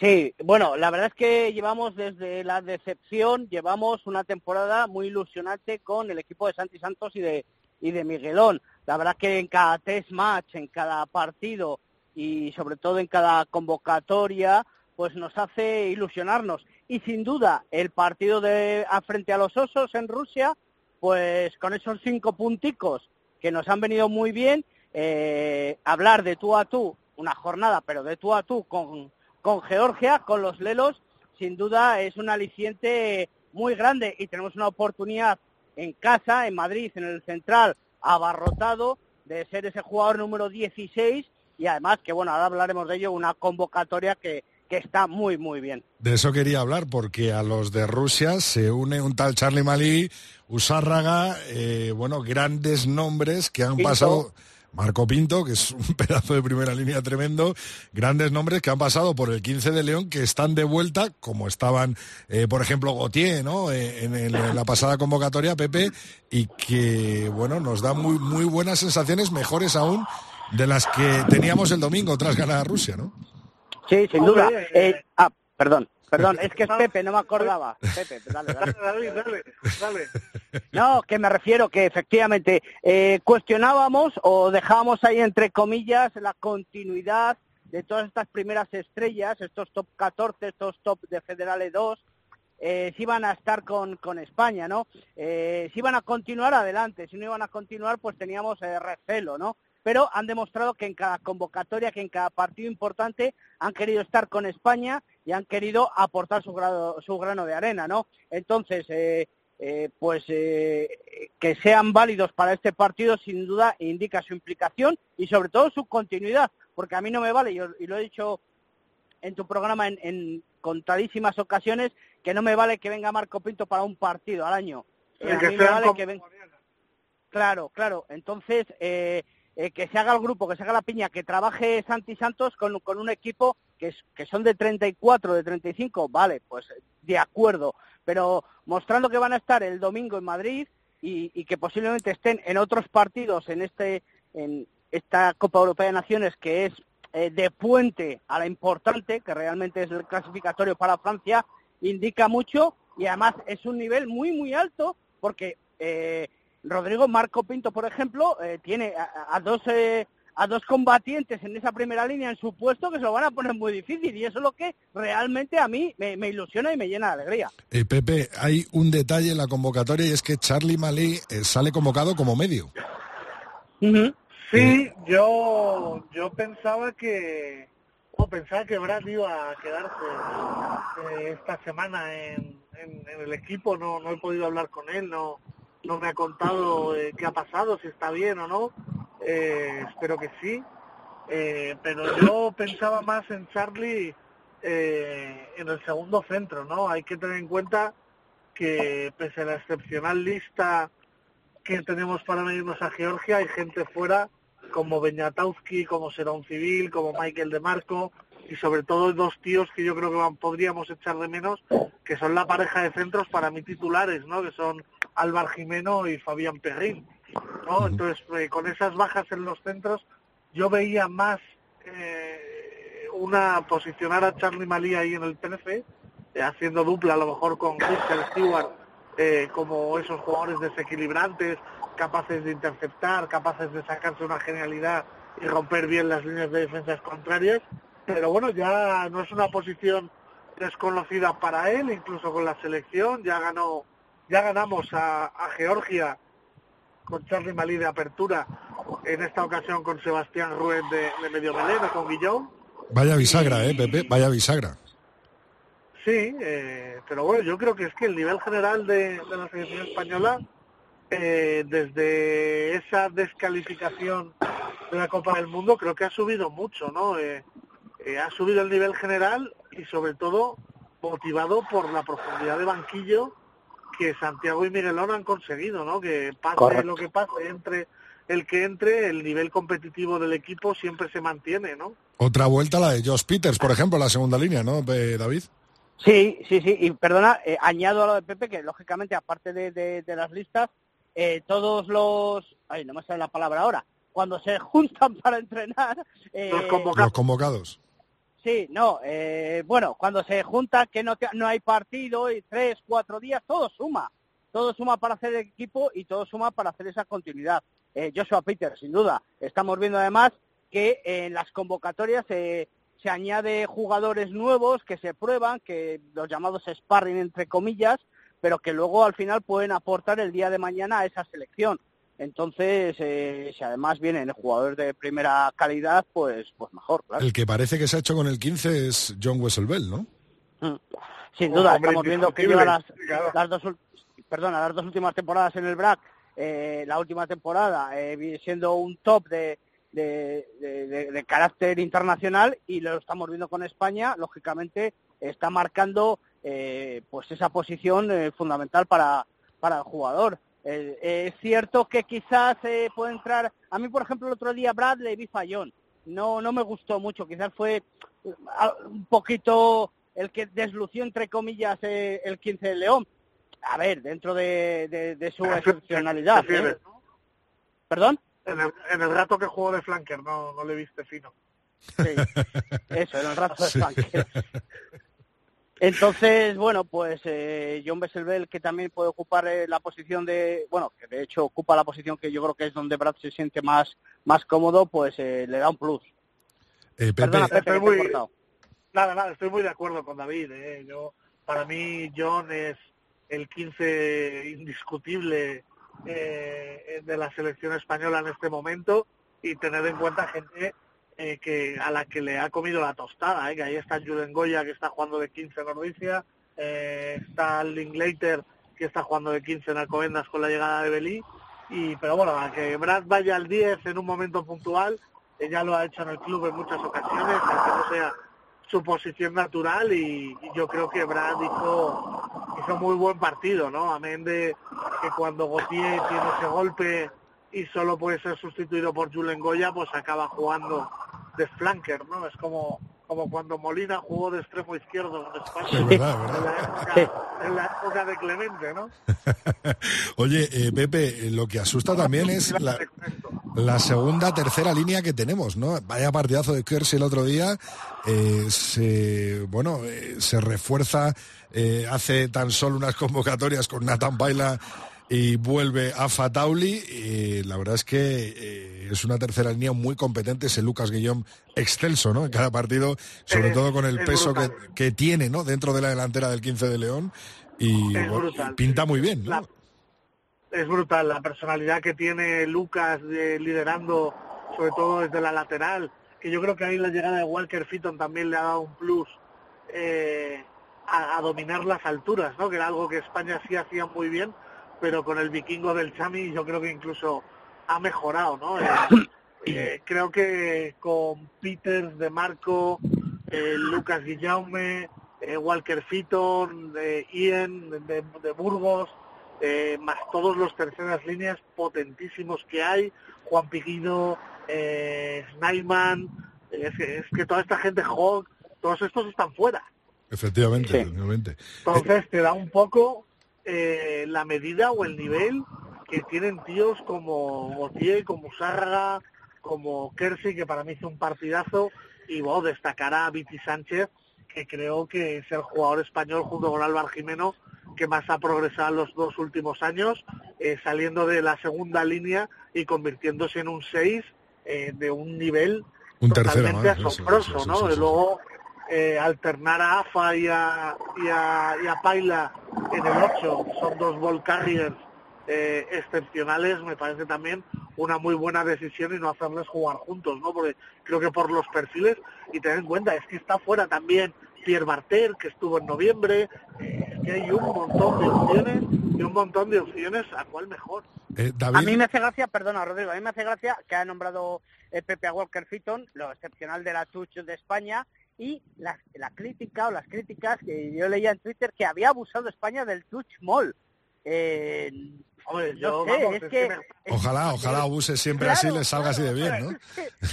Sí, bueno, la verdad es que llevamos desde la decepción, llevamos una temporada muy ilusionante con el equipo de Santi Santos y de, y de Miguelón. La verdad que en cada test match, en cada partido y sobre todo en cada convocatoria, pues nos hace ilusionarnos. Y sin duda, el partido de a frente a los osos en Rusia, pues con esos cinco punticos que nos han venido muy bien, eh, hablar de tú a tú, una jornada, pero de tú a tú con, con Georgia, con los Lelos, sin duda es un aliciente muy grande. Y tenemos una oportunidad en casa, en Madrid, en el central, abarrotado, de ser ese jugador número 16 y además que, bueno, ahora hablaremos de ello, una convocatoria que, que está muy, muy bien. De eso quería hablar, porque a los de Rusia se une un tal Charlie Malí, Usárraga, eh, bueno, grandes nombres que han Pinto. pasado. Marco Pinto, que es un pedazo de primera línea tremendo, grandes nombres que han pasado por el 15 de León, que están de vuelta, como estaban, eh, por ejemplo, Gautier, ¿no? Eh, en, el- en la pasada convocatoria, Pepe, y que, bueno, nos da muy, muy buenas sensaciones, mejores aún de las que teníamos el domingo tras ganar a Rusia, ¿no? Sí, sin duda. eh, Eh, ah, perdón, perdón, es que es Pepe, no me acordaba. Pepe, dale, dale. Dale, dale. No, que me refiero que efectivamente eh, cuestionábamos o dejábamos ahí entre comillas la continuidad de todas estas primeras estrellas, estos top 14, estos top de Federale 2, eh, si iban a estar con, con España, ¿no? Eh, si iban a continuar adelante, si no iban a continuar, pues teníamos recelo, ¿no? Pero han demostrado que en cada convocatoria, que en cada partido importante han querido estar con España y han querido aportar su, su grano de arena, ¿no? Entonces, eh, eh, pues eh, que sean válidos para este partido sin duda indica su implicación y sobre todo su continuidad, porque a mí no me vale, y lo he dicho en tu programa en, contadísimas ocasiones, que no me vale que venga Marco Pinto para un partido al año. Claro, claro. Entonces, eh, que se haga el grupo, que se haga la piña, que trabaje Santi Santos con, un equipo que, es, que son de 34, de 35, vale, pues de acuerdo. Pero mostrando que van a estar el domingo en Madrid y, que posiblemente estén en otros partidos en este en esta Copa Europea de Naciones que es eh, de puente a la importante, que realmente es el clasificatorio para Francia, indica mucho y además es un nivel muy muy alto porque eh, Rodrigo Marco Pinto, por ejemplo, eh, tiene a, dos a dos combatientes en esa primera línea en su puesto que se lo van a poner muy difícil y eso es lo que realmente a mí me, ilusiona y me llena de alegría. Eh, Pepe, hay un detalle en la convocatoria y es que Charlie Malí eh, sale convocado como medio. Sí, yo yo pensaba que o pensaba que Brad iba a quedarse eh, esta semana en, el equipo, no, no he podido hablar con él, no, no me ha contado qué ha pasado, si está bien o no eh, espero que sí, eh, pero yo pensaba más en Charlie eh, en el segundo centro, ¿no? Hay que tener en cuenta que pese a la excepcional lista que tenemos para medirnos a Georgia, hay gente fuera como Beñatowski, como Serón Civil, como Michael de Marco y sobre todo dos tíos que yo creo que podríamos echar de menos, que son la pareja de centros para mí titulares, ¿no? Que son Álvar Jimeno y Fabián Perrín. ¿no? Entonces, eh, con esas bajas en los centros, yo veía más eh, una posicionar a Charlie Malí ahí en el TNF, eh, haciendo dupla a lo mejor con Christian Stewart, como esos jugadores desequilibrantes, capaces de interceptar, capaces de sacarse una genialidad y romper bien las líneas de defensas contrarias. Pero bueno, ya no es una posición desconocida para él, incluso con la selección, ya ganó, ya ganamos a Georgia con Charlie Malí de apertura, en esta ocasión con Sebastián Ruiz de, medio meleno, con Guillón. Vaya bisagra, ¿eh, Pepe? Vaya bisagra. Sí, eh, pero bueno, yo creo que es que el nivel general de, la selección española, eh, desde esa descalificación de la Copa del Mundo, creo que ha subido mucho, ¿no? Eh, ha subido el nivel general y sobre todo motivado por la profundidad de banquillo que Santiago y Miguelón han conseguido, ¿no? Que pase lo que pase, entre el que entre, el nivel competitivo del equipo siempre se mantiene, ¿no? Otra vuelta la de Josh Peters, por ejemplo, la segunda línea, ¿no, David? Sí, sí, sí. Y perdona, eh, añado a lo de Pepe que, lógicamente, aparte de, las listas, eh, todos los... Ay, no me sale la palabra ahora. Cuando se juntan para entrenar... Eh, los convocados. Sí, no, eh, bueno, cuando se junta que no, no hay partido y tres, cuatro días, todo suma. Todo suma para hacer el equipo y todo suma para hacer esa continuidad. Eh, Joshua Peter, sin duda. Estamos viendo además que en las convocatorias se añade jugadores nuevos que se prueban, que los llamados sparring entre comillas, pero que luego al final pueden aportar el día de mañana a esa selección. Entonces, eh, si además vienen jugadores de primera calidad, pues, pues mejor, El que parece que se ha hecho con el 15 es John Wesselbell, ¿no? Mm. Sin duda, estamos viendo que lleva las, dos, perdona, las dos últimas temporadas en el BRAC, eh, la última temporada eh, siendo un top de, de, carácter internacional y lo estamos viendo con España, lógicamente está marcando eh, pues esa posición fundamental para, para el jugador. Eh, es cierto que quizás eh, puede entrar, a mí por ejemplo el otro día Bradley vi fallón, no, no me gustó mucho, quizás fue eh, un poquito el que deslució entre comillas el 15 de León. A ver, dentro de, su excepcionalidad. ¿Perdón? En el, rato que jugó de flanker, no, no le viste fino. Sí, eso, en el rato de flanker. Entonces, bueno, pues eh, John Besselbel, que también puede ocupar eh, la posición de, bueno, que de hecho ocupa la posición que yo creo que es donde Brad se siente más, más cómodo, pues eh, le da un plus. Eh, Pepe, estoy muy, nada, nada, estoy muy de acuerdo con David. Yo, para mí, John es el 15 indiscutible de la selección española en este momento y tener en cuenta gente eh, que a la que le ha comido la tostada, ¿eh? que ahí está Julen Goya que está jugando de 15 en Nordicia, eh, está Linklater que está jugando de 15 en Alcobendas con la llegada de Belí, y pero bueno, a que Brad vaya al 10 en un momento puntual, ya lo ha hecho en el club en muchas ocasiones, aunque no sea su posición natural y, yo creo que Brad hizo, hizo muy buen partido, ¿no? Amén de que cuando Gautier tiene ese golpe y solo puede ser sustituido por Julen Goya, pues acaba jugando de flanker, ¿no? Es como como cuando Molina jugó de extremo izquierdo en España En, la época, de Clemente, ¿no? Oye, eh, Pepe, lo que asusta también es la, segunda, tercera línea que tenemos, ¿no? Vaya partidazo de Kersey el otro día, eh, se, bueno, eh, se refuerza, hace tan solo unas convocatorias con Nathan Baila y vuelve a Fatauli. Y la verdad es que eh, es una tercera línea muy competente, ese Lucas Guillón excelso, ¿no? En cada partido, sobre todo con el peso que, tiene, ¿no? Dentro de la delantera del 15 de León. Y, pinta muy bien, ¿no? es brutal la personalidad que tiene Lucas liderando, sobre todo desde la lateral, que yo creo que ahí la llegada de Walker Fitton también le ha dado un plus eh, a, a, dominar las alturas, ¿no? Que era algo que España sí hacía muy bien pero con el vikingo del Chami yo creo que incluso ha mejorado, ¿no? Eh, eh, creo que con Peters de Marco, eh, Lucas Guillaume, Walker Fitton, Ian de, Burgos, más todos los terceras líneas potentísimos que hay, Juan Piquido, Snaiman, es, que toda esta gente, Hawk, todos estos están fuera. Efectivamente, efectivamente. Entonces te da un poco eh, la medida o el nivel que tienen tíos como Gautier, como Sárraga, como Kersey, que para mí hizo un partidazo, y bueno, destacará a Viti Sánchez, que creo que es el jugador español junto con Álvaro Jimeno que más ha progresado en los dos últimos años, eh, saliendo de la segunda línea y convirtiéndose en un 6 eh, de un nivel totalmente asombroso, ¿no? y luego eh, alternar a AFA y a, y a, Paila en el 8, son dos ball carriers eh, excepcionales, me parece también una muy buena decisión y no hacerles jugar juntos, ¿no? Porque creo que por los perfiles, y tener en cuenta, es que está fuera también Pierre Barter, que estuvo en noviembre, eh, es que hay un montón de opciones y un montón de opciones a cuál mejor. A mí me hace gracia, perdona Rodrigo, a mí me hace gracia que ha nombrado Pepe Walker Fitton, lo excepcional de la Touch de España, y la, la, crítica o las críticas que yo leía en Twitter que había abusado España del touch mall. Eh, ojalá, ojalá abuse siempre así, le salga así de bien, ¿no?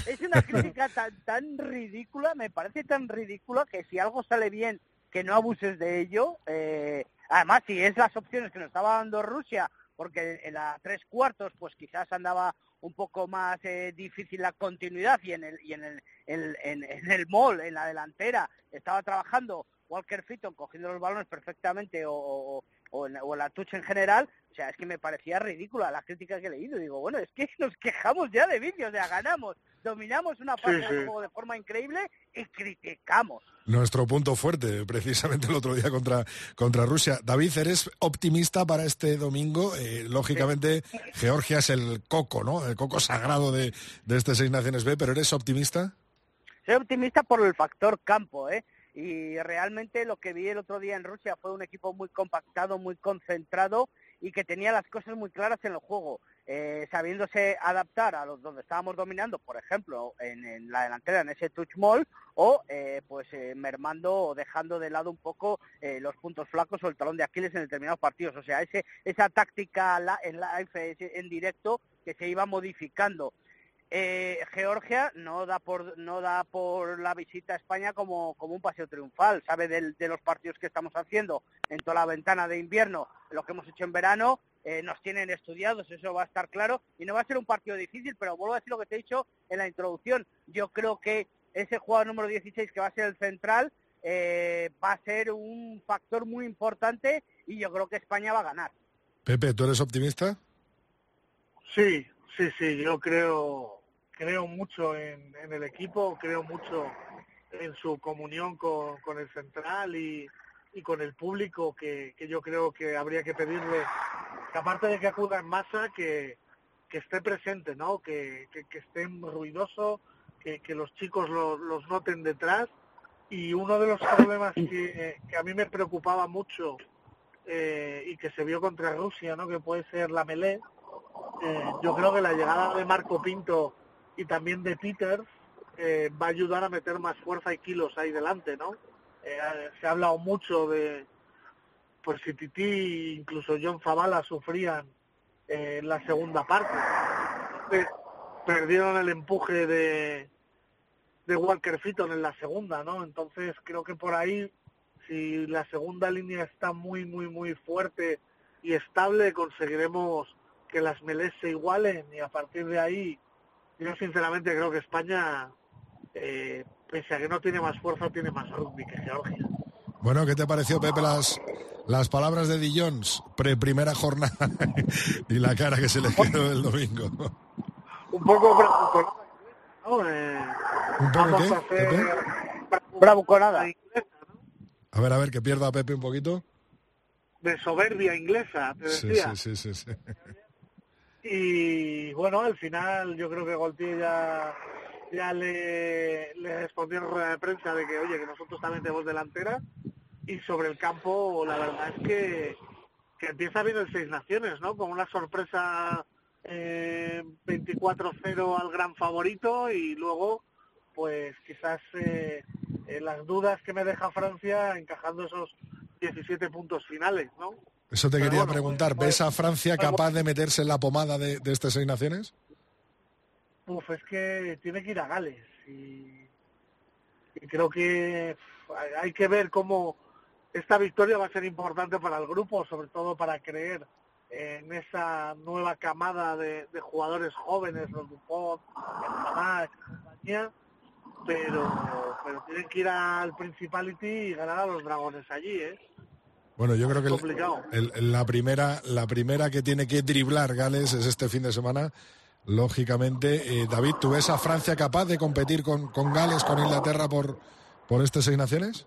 Es, una crítica tan, tan ridícula, me parece tan ridícula que si algo sale bien, que no abuses de ello. Eh, además, si es las opciones que nos estaba dando Rusia, porque en la tres cuartos, pues quizás andaba un poco más eh, difícil la continuidad y en el y en el, en, el mall, en la delantera, estaba trabajando Walker Fitton cogiendo los balones perfectamente o, o, en, la touch en general, o sea, es que me parecía ridícula la crítica que he leído. Digo, bueno, es que nos quejamos ya de vídeos, o sea, ganamos, dominamos una parte del juego de forma increíble y criticamos. Nuestro punto fuerte, precisamente el otro día contra, contra Rusia. David, ¿eres optimista para este domingo? Eh, lógicamente, Georgia es el coco, ¿no? El coco sagrado de, de este Seis Naciones B, pero ¿eres optimista? Soy optimista por el factor campo, ¿eh? Y realmente lo que vi el otro día en Rusia fue un equipo muy compactado, muy concentrado y que tenía las cosas muy claras en el juego, eh, sabiéndose adaptar a los donde estábamos dominando, por ejemplo, en, la delantera, en ese touch mall, o eh, pues eh, mermando o dejando de lado un poco los puntos flacos o el talón de Aquiles en determinados partidos. O sea, ese, esa táctica en live, en directo, que se iba modificando. Eh, Georgia no da por no da por la visita a España como, como un paseo triunfal, sabe de los partidos que estamos haciendo en toda la ventana de invierno, lo que hemos hecho en verano, eh, nos tienen estudiados, eso va a estar claro, y no va a ser un partido difícil, pero vuelvo a decir lo que te he dicho en la introducción, yo creo que ese jugador número 16 que va a ser el central eh, va a ser un factor muy importante y yo creo que España va a ganar. Pepe, ¿tú eres optimista? Sí, sí, sí, yo creo creo mucho en, el equipo, creo mucho en su comunión con, el central y, con el público, que, yo creo que habría que pedirle, que aparte de que acuda en masa, que, que esté presente, ¿no? Que, que, que esté ruidoso, que, que los chicos lo- los noten detrás. Y uno de los problemas que, que a mí me preocupaba mucho eh, y que se vio contra Rusia, ¿no? Que puede ser la Melé. eh, yo creo que la llegada de Marco Pinto y también de Peters eh, va a ayudar a meter más fuerza y kilos ahí delante, ¿no? Eh, se ha hablado mucho de, pues si Titi, incluso John Zavala sufrían eh, en la segunda parte. Perdieron el empuje de, de Walker Fitton en la segunda, ¿no? Entonces creo que por ahí, si la segunda línea está muy, muy, muy fuerte y estable, conseguiremos que las melés se igualen y a partir de ahí, yo sinceramente creo que España, eh, pese a que no tiene más fuerza, tiene más rugby que Georgia. Bueno, ¿qué te pareció, Pepe, las, las palabras de Di Jones, pre primera jornada y la cara que se le quedó el domingo? Un poco bravuconada, ¿no? Eh, ¿Un poco vamos qué, a hacer Pepe? bravuconada inglesa, A ver, a ver, que pierda a Pepe un poquito. de soberbia inglesa, te Sí, decía. sí, sí, sí, sí. Y bueno, al final yo creo que Goltier ya, ya le, respondió en rueda de prensa de que, oye, que nosotros también tenemos delantera. Y sobre el campo, la verdad es que, que empieza bien el Seis Naciones, ¿no? Con una sorpresa eh, 24-0 al gran favorito y luego, pues quizás eh, eh, las dudas que me deja Francia encajando esos 17 puntos finales, ¿no? Eso te Pero quería bueno, preguntar. pues, ¿Ves a Francia pues, capaz de meterse en la pomada de, de estas seis naciones? Uf, es que tiene que ir a Gales y, y creo que hay- que ver cómo esta victoria va a ser importante para el grupo, sobre todo para creer en esa nueva camada de, de jugadores jóvenes, los Dupont, Benzema, compañía, pero, pero tienen que ir al Principality y ganar a los dragones allí, ¿eh? Bueno, yo creo que el- el- la primera la primera que tiene que driblar Gales es este fin de semana. Lógicamente, Eh, David, ¿tú ves a Francia capaz de competir con, con Gales, con Inglaterra por, por estas seis naciones?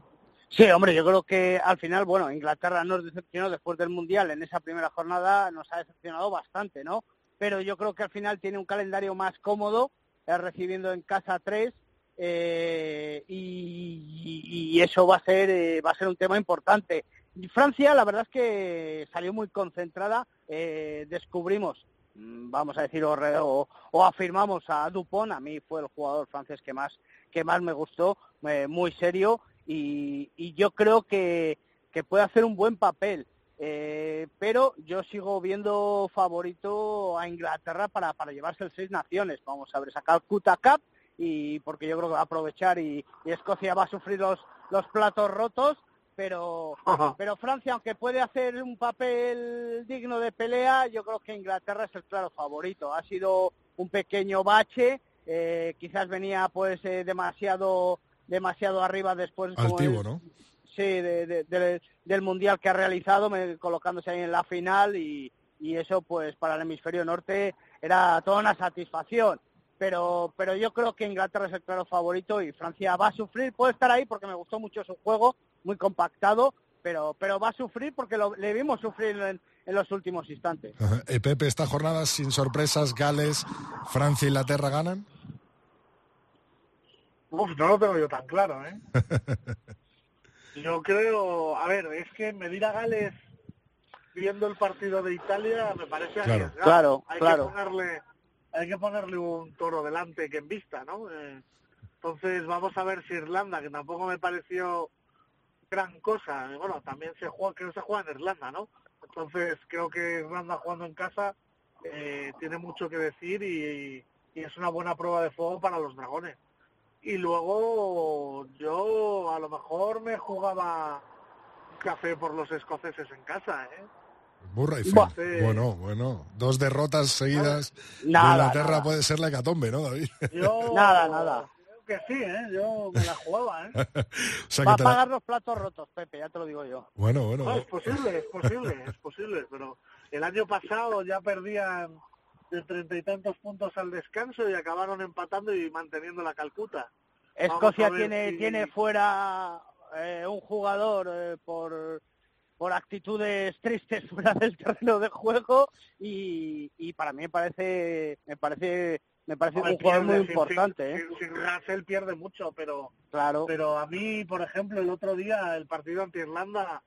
Sí, hombre, yo creo que al final, bueno, Inglaterra nos decepcionó después del Mundial en esa primera jornada, nos ha decepcionado bastante, ¿no? Pero yo creo que al final tiene un calendario más cómodo, eh, recibiendo en casa tres, eh, y eso va a ser eh, va a ser un tema importante. Francia, la verdad es que salió muy concentrada, eh, descubrimos, mm, vamos a decir, o, o- afirmamos a Dupont, a mí fue el jugador francés que más que más me gustó, eh, muy serio, y, yo creo que, que puede hacer un buen papel. Eh, pero yo sigo viendo favorito a Inglaterra para, para llevarse el Seis Naciones. Vamos a ver, sacar Calcutta Cup y porque yo creo que va a aprovechar y, y Escocia va a sufrir los, los platos rotos, pero, pero Francia, aunque puede hacer un papel digno de pelea, yo creo que Inglaterra es el claro favorito. Ha sido un pequeño bache, eh, quizás venía pues eh, demasiado demasiado arriba después como Altivo, ¿no? sí, de- de- de- del mundial que ha realizado, me- colocándose ahí en la final y, y eso pues para el hemisferio norte era toda una satisfacción. Pero, pero yo creo que Inglaterra es el claro favorito y Francia va a sufrir, puede estar ahí porque me gustó mucho su juego, muy compactado, pero, pero va a sufrir porque lo, le vimos sufrir en, en los últimos instantes. Ajá. Eh, Pepe, esta jornada sin sorpresas, Gales, Francia e Inglaterra ganan. Uf, no lo tengo yo tan claro, ¿eh? Yo creo, a ver, es que medir a Gales viendo el partido de Italia me parece Claro. arriesgado. Claro, hay claro. Que ponerle, hay que ponerle un toro delante que en vista, ¿no? Eh, entonces vamos a ver si Irlanda, que tampoco me pareció gran cosa, bueno, también se juega, creo que se juega en Irlanda, ¿no? Entonces creo que Irlanda jugando en casa eh, tiene mucho que decir y, y es una buena prueba de fuego para los dragones. Y luego yo a lo mejor me jugaba un café por los escoceses en casa, ¿eh? Burra y Buah. Sí. Bueno, bueno. Dos derrotas seguidas de Inglaterra nada. puede ser la hecatombe, ¿no, David? Yo Nada, nada. Que sí, ¿eh? Yo me la jugaba, ¿eh? o sea Va que a la- pagar los platos rotos, Pepe, ya te lo digo yo. Bueno, bueno. No, es posible, es posible, es posible, pero el año pasado ya perdían de treinta y tantos puntos al descanso y acabaron empatando y manteniendo la Calcuta. Escocia tiene, si- tiene fuera eh, un jugador eh, por por actitudes tristes fuera del terreno de juego y, y para mí me parece me parece me parece un jugador muy importante ¿eh? sin, sin, pierde mucho pero claro pero a mí por ejemplo el otro día el partido ante Irlanda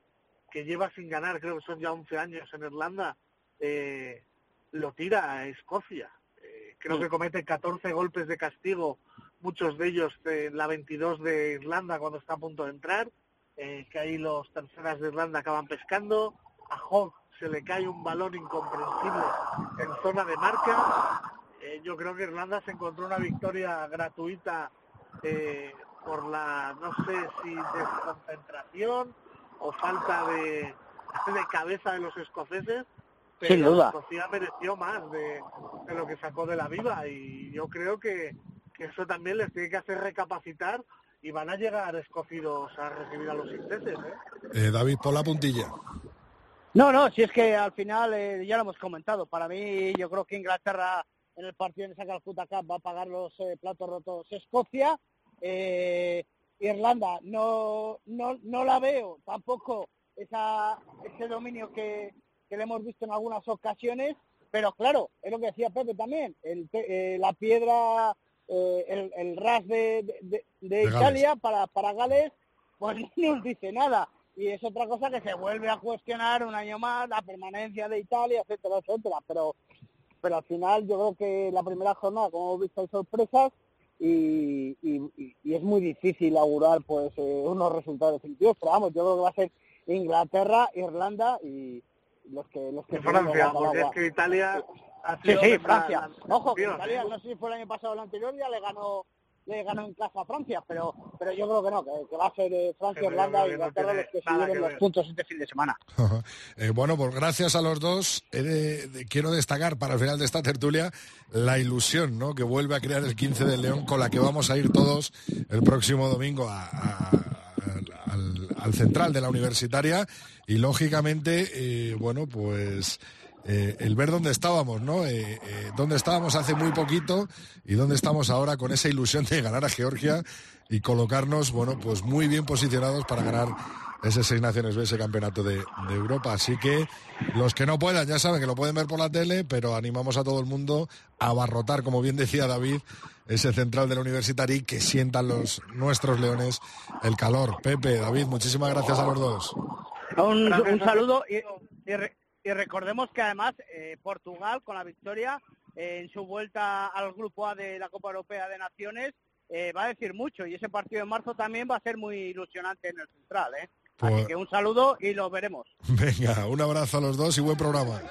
que lleva sin ganar creo que son ya 11 años en Irlanda eh, lo tira a Escocia eh, creo que comete 14 golpes de castigo muchos de ellos en la 22 de Irlanda cuando está a punto de entrar eh, que ahí los terceras de Irlanda acaban pescando. A Hogg se le cae un balón incomprensible en zona de marca. Eh, yo creo que Irlanda se encontró una victoria gratuita eh, por la, no sé si desconcentración o falta de, de cabeza de los escoceses. Pero Sin duda. Escocia mereció más de, de, lo que sacó de la viva y yo creo que, que eso también les tiene que hacer recapacitar y van a llegar escogidos a recibir a los ingleses. ¿eh? Eh, David, por la puntilla. No, no, si es que al final eh, ya lo hemos comentado. Para mí, yo creo que Inglaterra en el partido en esa Calcuta Cup va a pagar los eh, platos rotos Escocia. Eh, Irlanda no, no, no la veo tampoco esa, ese dominio que, que le hemos visto en algunas ocasiones. Pero claro, es lo que decía Pepe también, el, eh, la piedra eh, el, el RAS de, de, de, de Italia para, para Gales, pues no nos dice nada. Y es otra cosa que se vuelve a cuestionar un año más la permanencia de Italia, etcétera, etcétera. Pero, pero al final yo creo que la primera jornada, como hemos visto, hay sorpresas y, y, y es muy difícil augurar pues eh, unos resultados definitivos. Pero vamos, yo creo que va a ser Inglaterra, Irlanda y los que... Los que Francia, porque es que Italia... Sí, sí, Francia. Ojo, que Italia, no sé si fue el año pasado o el anterior, ya le ganó le ganó en casa a Francia, pero pero yo creo que no, que, que va a ser eh, Francia, Irlanda y Inglaterra los que lleven los puntos este fin de semana. eh, bueno, pues gracias a los dos. De, de, quiero destacar para el final de esta tertulia la ilusión ¿no? que vuelve a crear el 15 de León con la que vamos a ir todos el próximo domingo a, a, a, al, al, central de la universitaria y lógicamente, eh, bueno, pues eh, el ver dónde estábamos, ¿no? Eh, eh, dónde estábamos hace muy poquito y dónde estamos ahora con esa ilusión de ganar a Georgia y colocarnos, bueno, pues muy bien posicionados para ganar ese Seis Naciones B, ese campeonato de, Europa. Así que los que no puedan, ya saben que lo pueden ver por la tele, pero animamos a todo el mundo a abarrotar, como bien decía David, ese central de la Universitaria que sientan los nuestros leones el calor. Pepe, David, muchísimas gracias a los dos. Un, saludo y, y, y, recordemos que además eh, Portugal con la victoria eh, en su vuelta al grupo A de la Copa Europea de Naciones eh, va a decir mucho y ese partido de marzo también va a ser muy ilusionante en el central. ¿eh? Pues... Así que un saludo y lo veremos. Venga, un abrazo a los dos y buen programa.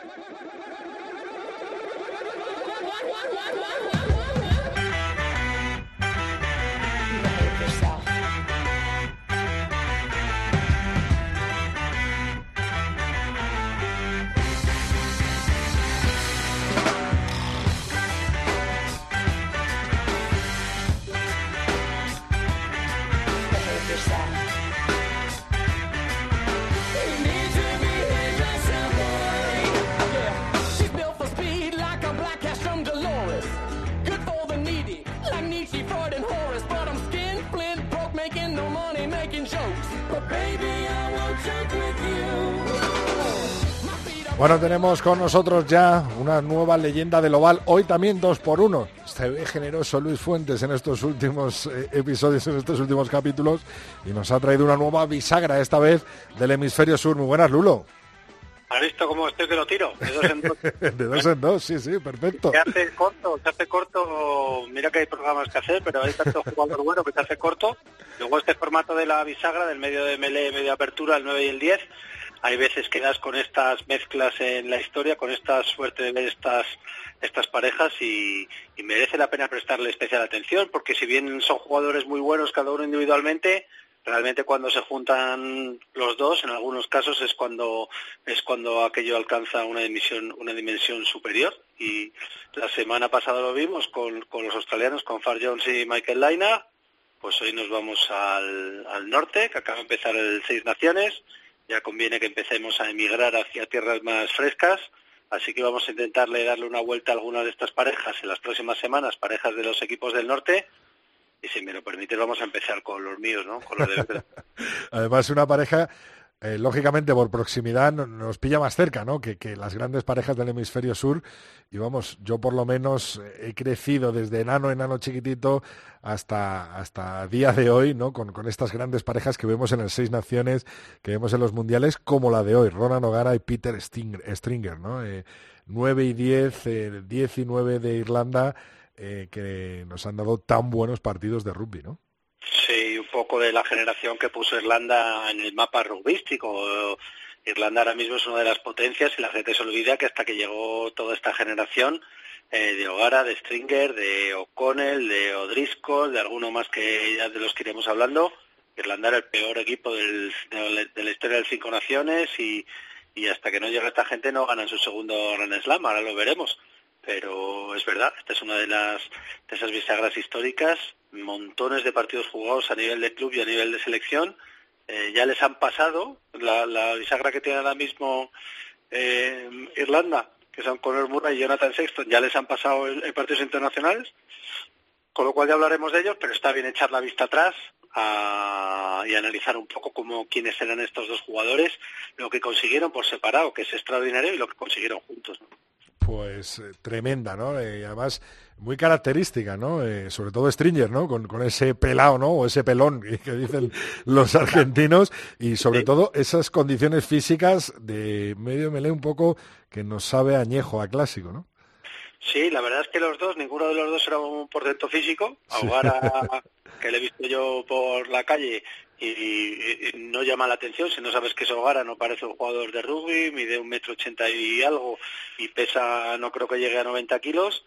Bueno, tenemos con nosotros ya una nueva leyenda del oval, hoy también dos por uno. Se ve generoso Luis Fuentes en estos últimos eh, episodios, en estos últimos capítulos, y nos ha traído una nueva bisagra, esta vez del hemisferio sur. Muy buenas, Lulo. ¿Has visto cómo estoy que lo tiro? De dos en dos. de dos, en dos sí, sí, perfecto. Se hace corto, se hace corto. Mira que hay programas que hacer, pero hay tanto jugador bueno que se hace corto. Luego este formato de la bisagra, del medio de melee, medio apertura, el 9 y el 10, hay veces que das con estas mezclas en la historia, con esta suerte de ver estas estas parejas y, y, merece la pena prestarle especial atención porque si bien son jugadores muy buenos cada uno individualmente, realmente cuando se juntan los dos, en algunos casos es cuando es cuando aquello alcanza una dimensión una dimensión superior. Y la semana pasada lo vimos con, con los australianos, con Far Jones y Michael Laina, pues hoy nos vamos al, al norte, que acaba de empezar el Seis Naciones ya conviene que empecemos a emigrar hacia tierras más frescas, así que vamos a intentarle darle una vuelta a algunas de estas parejas en las próximas semanas, parejas de los equipos del norte, y si me lo permite vamos a empezar con los míos, ¿no? Con los de Además una pareja eh, lógicamente por proximidad nos pilla más cerca, ¿no? Que, las grandes parejas del hemisferio sur. Y vamos, yo por lo menos he crecido desde enano, enano chiquitito hasta, hasta día de hoy, ¿no? Con, estas grandes parejas que vemos en el Seis Naciones, que vemos en los mundiales, como la de hoy, Ronan O'Gara y Peter Stringer, ¿no? 9 eh, y 10, eh, 10 y 9 de Irlanda, eh, que nos han dado tan buenos partidos de rugby, ¿no? Sí, un poco de la generación que puso Irlanda en el mapa rugbístico. Irlanda ahora mismo es una de las potencias y la gente se olvida que hasta que llegó toda esta generación eh, de O'Gara, de Stringer, de O'Connell, de O'Driscoll, de alguno más que ya de los que iremos hablando, Irlanda era el peor equipo de, la historia del Cinco Naciones y, hasta que no llega esta gente no ganan su segundo Grand Slam, ahora lo veremos pero es verdad, esta es una de las de esas bisagras históricas, montones de partidos jugados a nivel de club y a nivel de selección, eh, ya les han pasado la, bisagra que tiene ahora mismo eh, Irlanda, que son Conor Murray y Jonathan Sexton, ya les han pasado en, partidos internacionales, con lo cual ya hablaremos de ellos, pero está bien echar la vista atrás y analizar un poco cómo quiénes eran estos dos jugadores, lo que consiguieron por separado, que es extraordinario, y lo que consiguieron juntos pues eh, tremenda, ¿no? Eh, y además muy característica, ¿no? Eh, sobre todo Stringer, ¿no? Con, ese pelado, ¿no? O ese pelón que, dicen los argentinos y sobre todo esas condiciones físicas de medio melé un poco que nos sabe añejo a clásico, ¿no? Sí, la verdad es que los dos, ninguno de los dos era un portento físico. Ahora que le he visto yo por la calle y, no llama la atención si no sabes que es Hogara, no parece un jugador de rugby, mide un metro ochenta y algo y pesa, no creo que llegue a 90 kilos,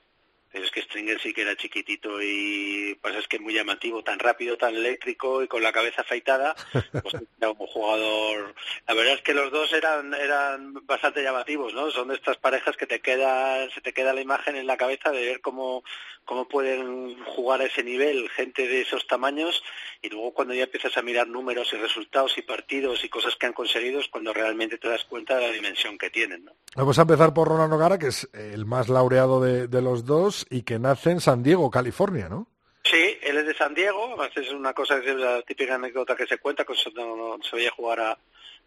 pero es que Stringer sí que era chiquitito y pues es que es muy llamativo, tan rápido, tan eléctrico y con la cabeza afeitada, pues era un jugador. La verdad es que los dos eran eran bastante llamativos, ¿no? Son de estas parejas que te queda se te queda la imagen en la cabeza de ver cómo cómo pueden jugar a ese nivel gente de esos tamaños y luego cuando ya empiezas a mirar números y resultados y partidos y cosas que han conseguido es cuando realmente te das cuenta de la dimensión que tienen, ¿no? Vamos a empezar por Ronald Nogara, que es el más laureado de los dos y que nace en San Diego, California, ¿no? Sí, él es de San Diego, es una cosa, es la típica anécdota que se cuenta, que no, se veía jugar a,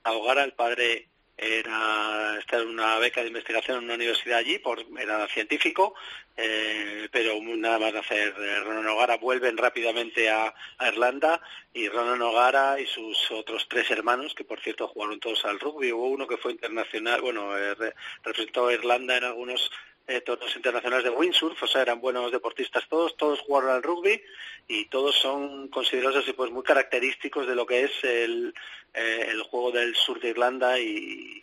a Hogara, el padre era estar en una beca de investigación en una universidad allí, por, era científico, eh, pero nada más de hacer eh, Ronan O'Gara vuelven rápidamente a, Irlanda y Ronan O'Gara y sus otros tres hermanos, que por cierto jugaron todos al rugby, hubo uno que fue internacional, bueno, eh, representó a Irlanda en algunos eh, torneos internacionales de windsurf, o sea, eran buenos deportistas todos, todos jugaron al rugby y todos son considerados así pues muy característicos de lo que es el, eh, el juego del sur de Irlanda y,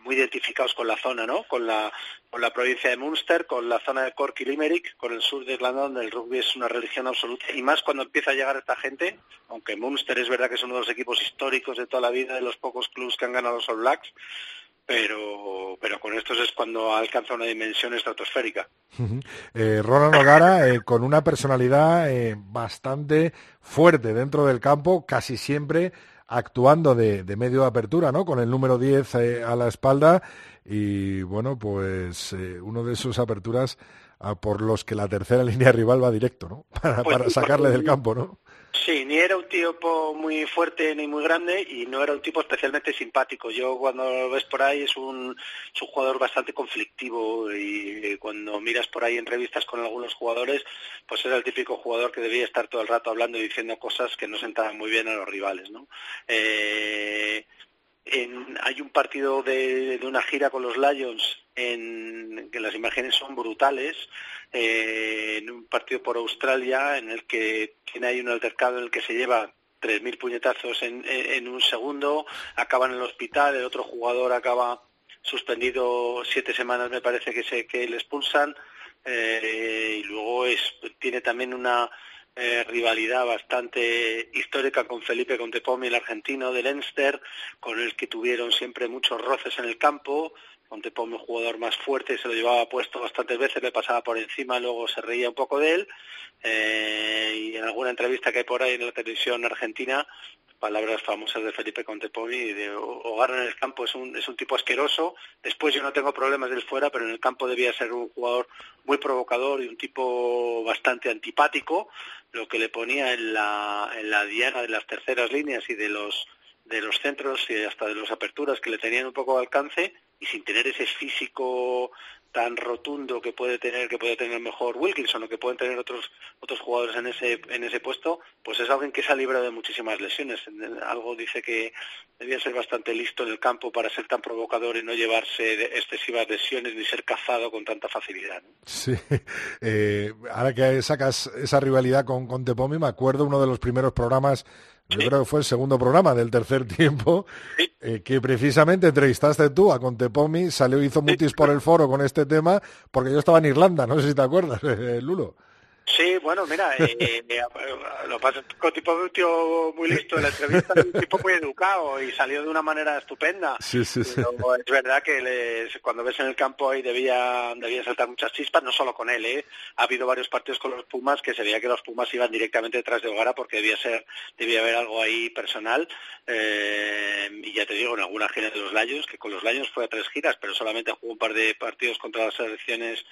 muy identificados con la zona, ¿no? Con la, con la provincia de Munster, con la zona de Cork y Limerick, con el sur de Irlanda donde el rugby es una religión absoluta y más cuando empieza a llegar esta gente, aunque Munster es verdad que es uno de los equipos históricos de toda la vida, de los pocos clubs que han ganado los All Blacks, pero, pero con estos es cuando alcanza una dimensión estratosférica. eh, Ronald Nogara, eh, con una personalidad eh, bastante fuerte dentro del campo, casi siempre actuando de, medio de apertura, ¿no? Con el número 10 eh, a la espalda y, bueno, pues uno de sus aperturas por los que la tercera línea rival va directo, ¿no? Para, pues para sacarle del campo, ¿no? Sí, ni era un tipo muy fuerte ni muy grande y no era un tipo especialmente simpático. Yo cuando lo ves por ahí es un, es un jugador bastante conflictivo y cuando miras por ahí entrevistas con algunos jugadores, pues era el típico jugador que debía estar todo el rato hablando y diciendo cosas que no sentaban muy bien a los rivales. ¿no? Eh, hay un partido de, una gira con los Lions en que las imágenes son brutales eh, en un partido por Australia en el que tiene ahí un altercado en el que se lleva 3.000 puñetazos en, un segundo, acaba en el hospital, el otro jugador acaba suspendido siete semanas, me parece que, se, que le expulsan, eh, y luego es, tiene también una eh, rivalidad bastante histórica con Felipe Contepomi, el argentino de Leinster, con el que tuvieron siempre muchos roces en el campo. Contepomi, un jugador más fuerte, se lo llevaba puesto bastantes veces, le pasaba por encima, luego se reía un poco de él. Eh, y en alguna entrevista que hay por ahí en la televisión argentina, palabras famosas de Felipe Contepomi, de Hogar en el campo es un, es un tipo asqueroso. Después yo no tengo problemas del fuera, pero en el campo debía ser un jugador muy provocador y un tipo bastante antipático lo que le ponía en la, en la diana de las terceras líneas y de los de los centros y hasta de las aperturas que le tenían un poco de alcance y sin tener ese físico tan rotundo que puede tener que puede tener mejor Wilkinson o que pueden tener otros otros jugadores en ese en ese puesto pues es alguien que se ha librado de muchísimas lesiones. Algo dice que debía ser bastante listo en el campo para ser tan provocador y no llevarse excesivas lesiones ni ser cazado con tanta facilidad sí. Eh, ahora que sacas esa rivalidad con con Tepomi me acuerdo uno de los primeros programas yo creo que fue el segundo programa del tercer tiempo, eh, que precisamente entrevistaste tú a Contepomi, salió hizo mutis por el foro con este tema, porque yo estaba en Irlanda, no sé si te acuerdas, eh, Lulo. Sí, bueno, mira, eh, eh, eh lo pasa con tipo de un tío muy listo en la entrevista, un tipo muy educado y salió de una manera estupenda. Sí, sí, sí. es verdad que cuando ves en el campo ahí debía, debía saltar muchas chispas, no solo con él, ¿eh? Ha habido varios partidos con los Pumas que se veía que los Pumas iban directamente detrás de Hogara porque debía ser, debía haber algo ahí personal. Eh, y ya te digo, en alguna gira de los Lions, que con los Lions fue a tres giras, pero solamente jugó un par de partidos contra las selecciones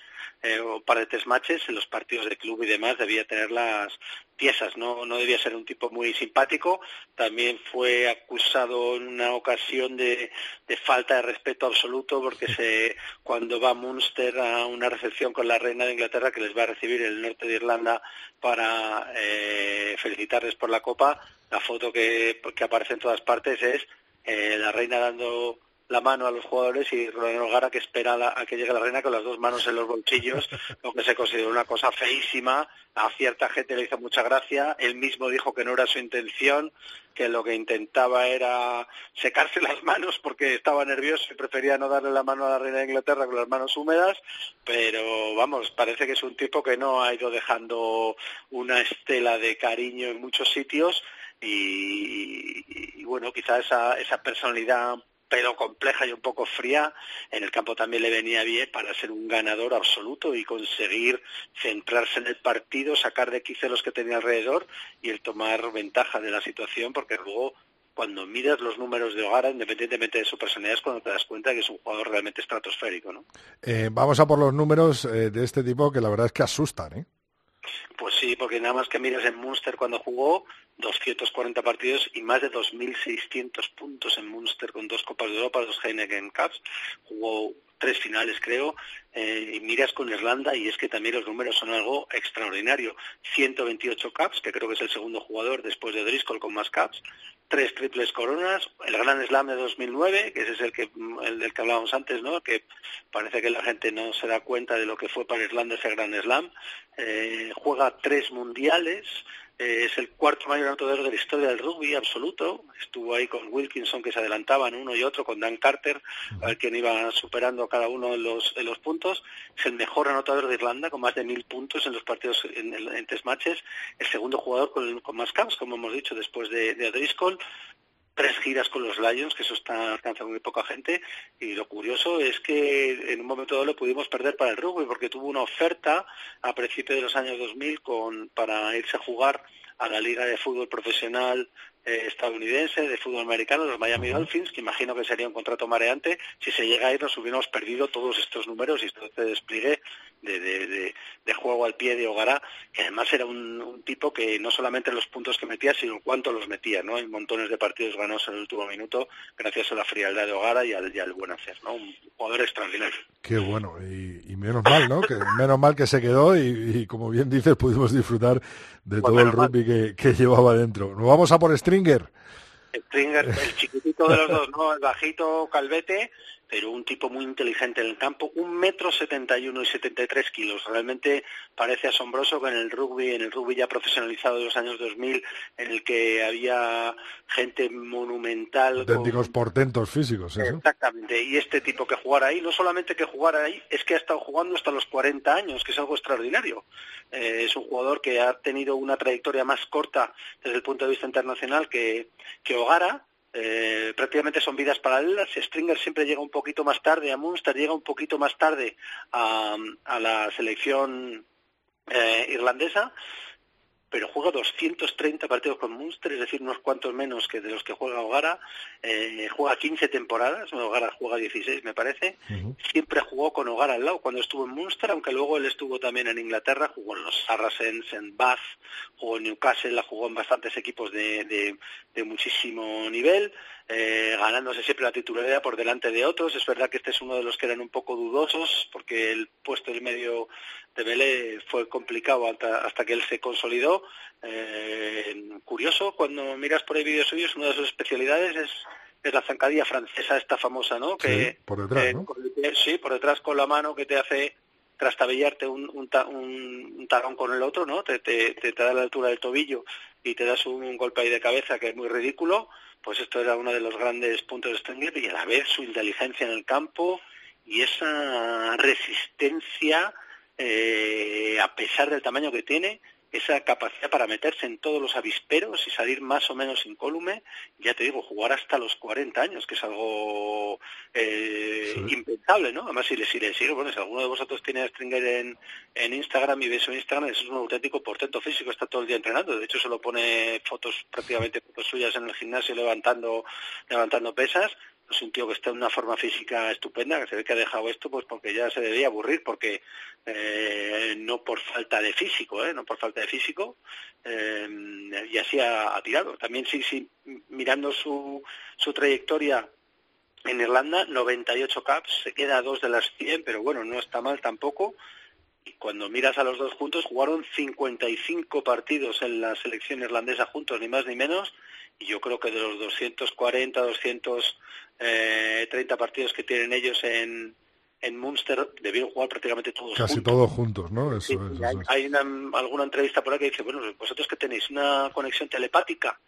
eh, un par de test matches en los partidos de club y demás debía tener las piezas, no, no debía ser un tipo muy simpático, también fue acusado en una ocasión de, de falta de respeto absoluto porque se, cuando va Munster a una recepción con la reina de Inglaterra que les va a recibir el norte de Irlanda para eh, felicitarles por la copa, la foto que, que aparece en todas partes es eh, la reina dando la mano a los jugadores y Roland O'Gara que espera a que llegue la reina con las dos manos en los bolsillos, lo que se considera una cosa feísima. A cierta gente le hizo mucha gracia. Él mismo dijo que no era su intención, que lo que intentaba era secarse las manos porque estaba nervioso y prefería no darle la mano a la reina de Inglaterra con las manos húmedas. Pero vamos, parece que es un tipo que no ha ido dejando una estela de cariño en muchos sitios. Y, bueno, quizás esa, esa personalidad pero compleja y un poco fría, en el campo también le venía bien para ser un ganador absoluto y conseguir centrarse en el partido, sacar de quicio los que tenía alrededor y el tomar ventaja de la situación, porque luego cuando miras los números de Hogara, independientemente de su personalidad, es cuando te das cuenta que es un jugador realmente estratosférico. ¿no? Eh, vamos a por los números eh, de este tipo que la verdad es que asustan. ¿eh? Pues sí, porque nada más que miras en Munster cuando jugó, 240 partidos y más de 2.600 puntos en Munster con dos Copas de Europa, dos Heineken Cups. Jugó tres finales, creo, eh, y miras con Irlanda y es que también los números son algo extraordinario. 128 caps, que creo que es el segundo jugador después de Driscoll con más caps, tres triples coronas, el Gran Slam de 2009, que ese es el que el del que hablábamos antes, ¿no? Que parece que la gente no se da cuenta de lo que fue para Irlanda ese Gran Slam. Eh, juega tres mundiales, eh, es el cuarto mayor anotador de la historia del rugby absoluto. Estuvo ahí con Wilkinson que se adelantaban uno y otro, con Dan Carter, a ver quién iba superando cada uno de los, de los puntos. Es el mejor anotador de Irlanda con más de mil puntos en los partidos en, en, tres matches. El segundo jugador con, con más caps, como hemos dicho, después de, de Driscoll tres giras con los Lions, que eso está alcanzando muy poca gente, y lo curioso es que en un momento dado lo pudimos perder para el rugby, porque tuvo una oferta a principios de los años 2000 con, para irse a jugar a la Liga de Fútbol Profesional eh, estadounidense de fútbol americano, los Miami Dolphins, que imagino que sería un contrato mareante. Si se llega a ir, nos hubiéramos perdido todos estos números y este despliegue de, de, de, juego al pie de Hogará, que además era un, tipo que no solamente los puntos que metía, sino cuánto los metía, ¿no? En montones de partidos ganados en el último minuto, gracias a la frialdad de Hogara y al, buen hacer, ¿no? Un jugador extraordinario. Qué bueno, y, menos mal, ¿no? Que menos mal que se quedó y, como bien dices, pudimos disfrutar de todo el rugby que, que, llevaba dentro. Nos vamos a por Stringer. Stringer, el chiquitito de los dos, ¿no? El bajito calvete, pero un tipo muy inteligente en el campo, un metro setenta y uno y setenta y tres kilos. Realmente parece asombroso que en el rugby, en el rugby ya profesionalizado de los años 2000, en el que había gente monumental. Auténticos portentos físicos. Exactamente. Y este tipo que jugara ahí, no solamente que jugara ahí, es que ha estado jugando hasta los 40 años, que es algo extraordinario. Eh, es un jugador que ha tenido una trayectoria más corta desde el punto de vista internacional que, que Hogara, eh, prácticamente son vidas paralelas. Stringer siempre llega un poquito más tarde a Munster, llega un poquito más tarde a, la selección eh, irlandesa. Pero juega 230 partidos con Munster, es decir, unos cuantos menos que de los que juega Hogara. Eh, juega 15 temporadas, Hogara juega 16, me parece. Siempre jugó con Hogara al lado cuando estuvo en Munster, aunque luego él estuvo también en Inglaterra, jugó en los Saracens, en Bath, jugó en Newcastle, jugó en bastantes equipos de, de, muchísimo nivel. Eh, ganándose siempre la titularidad por delante de otros. Es verdad que este es uno de los que eran un poco dudosos, porque el puesto del medio de Belé fue complicado hasta, que él se consolidó. Eh, curioso, cuando miras por ahí vídeos suyos, una de sus especialidades es, es la zancadilla francesa, esta famosa, ¿no? Que, sí, por detrás, eh, sí, por detrás con la mano que te hace trastabillarte un, un, un, talón con el otro, ¿no? Te, te, te, da la altura del tobillo y te das un, golpe ahí de cabeza que es muy ridículo. Pues esto era uno de los grandes puntos de Stenger y a la vez su inteligencia en el campo y esa resistencia eh, a pesar del tamaño que tiene, esa capacidad para meterse en todos los avisperos y salir más o menos incólume, ya te digo, jugar hasta los 40 años, que es algo eh, impensable, ¿no? Además, si le, si le sigue, bueno, si alguno de vosotros tiene a Stringer en, en Instagram y ve su Instagram, es un auténtico portento físico, está todo el día entrenando, de hecho se lo pone fotos, prácticamente fotos suyas en el gimnasio levantando, levantando pesas, es un tío que está en una forma física estupenda, que se ve que ha dejado esto pues porque ya se debía aburrir, porque eh, no por falta de físico, ¿eh? no por falta de físico, eh, y así ha, tirado. También sí, sí, mirando su, su trayectoria en Irlanda, 98 caps, se queda a dos de las 100, pero bueno, no está mal tampoco. Y cuando miras a los dos juntos, jugaron 55 partidos en la selección irlandesa juntos, ni más ni menos, y yo creo que de los 240, 230 partidos que tienen ellos en, en Munster debieron jugar prácticamente todos Casi juntos. todos juntos, ¿no? Eso, hay, alguna entrevista por ahí que dice, bueno, vosotros que tenéis una conexión telepática,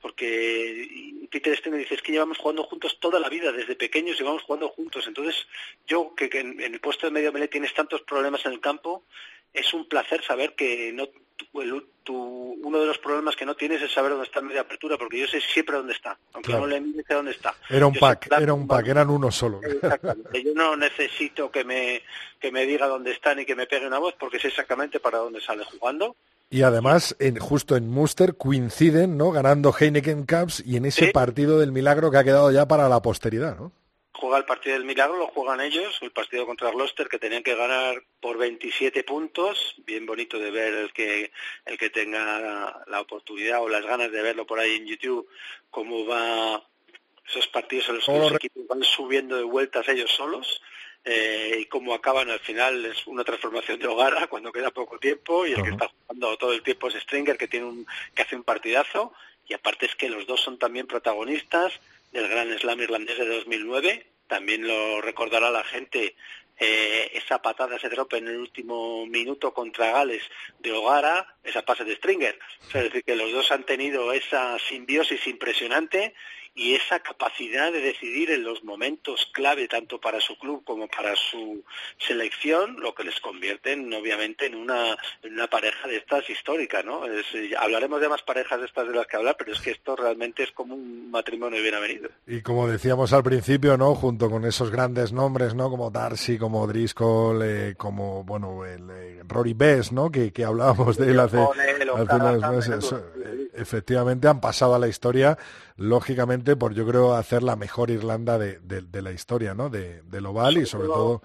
porque Peter Steiner dice, es que llevamos jugando juntos toda la vida, desde pequeños llevamos jugando juntos. Entonces, yo que, en, el puesto de medio melee tienes tantos problemas en el campo, es un placer saber que no uno de los problemas que no tienes es saber dónde está el media apertura, porque yo sé siempre dónde está, aunque no le mire dónde está. Era un pack, era un pack, eran uno solo. Exactamente. Yo no necesito que me, que me diga dónde está ni que me pegue una voz, porque sé exactamente para dónde sale jugando. Y además, en, justo en Muster coinciden, ¿no? Ganando Heineken Cups y en ese partido del milagro que ha quedado ya para la posteridad, ¿no? Juega el partido del milagro, lo juegan ellos, el partido contra Gloucester que tenían que ganar por 27 puntos, bien bonito de ver el que el que tenga la oportunidad o las ganas de verlo por ahí en YouTube cómo va esos partidos en los que los equipos van subiendo de vueltas ellos solos eh, y cómo acaban al final es una transformación de hogar cuando queda poco tiempo y el que está jugando todo el tiempo es Stringer que tiene un que hace un partidazo y aparte es que los dos son también protagonistas del Gran Slam irlandés de 2009. También lo recordará la gente eh, esa patada, ese drop en el último minuto contra Gales de Hogara, esa pase de Stringer. es decir, que los dos han tenido esa simbiosis impresionante y esa capacidad de decidir en los momentos clave tanto para su club como para su selección, lo que les convierten obviamente en una, en una pareja de estas históricas, ¿no? hablaremos de más parejas de estas de las que hablar, pero es que esto realmente es como un matrimonio bien avenido. Y como decíamos al principio, ¿no? Junto con esos grandes nombres, ¿no? Como Darcy, como Driscoll, eh, como, bueno, el, eh, Rory Best, ¿no? Que, que hablábamos de él hace, hace unos meses. Efectivamente han pasado a la historia lógicamente, por yo creo hacer la mejor Irlanda de, de, la historia, ¿no? De, del oval y sobre todo...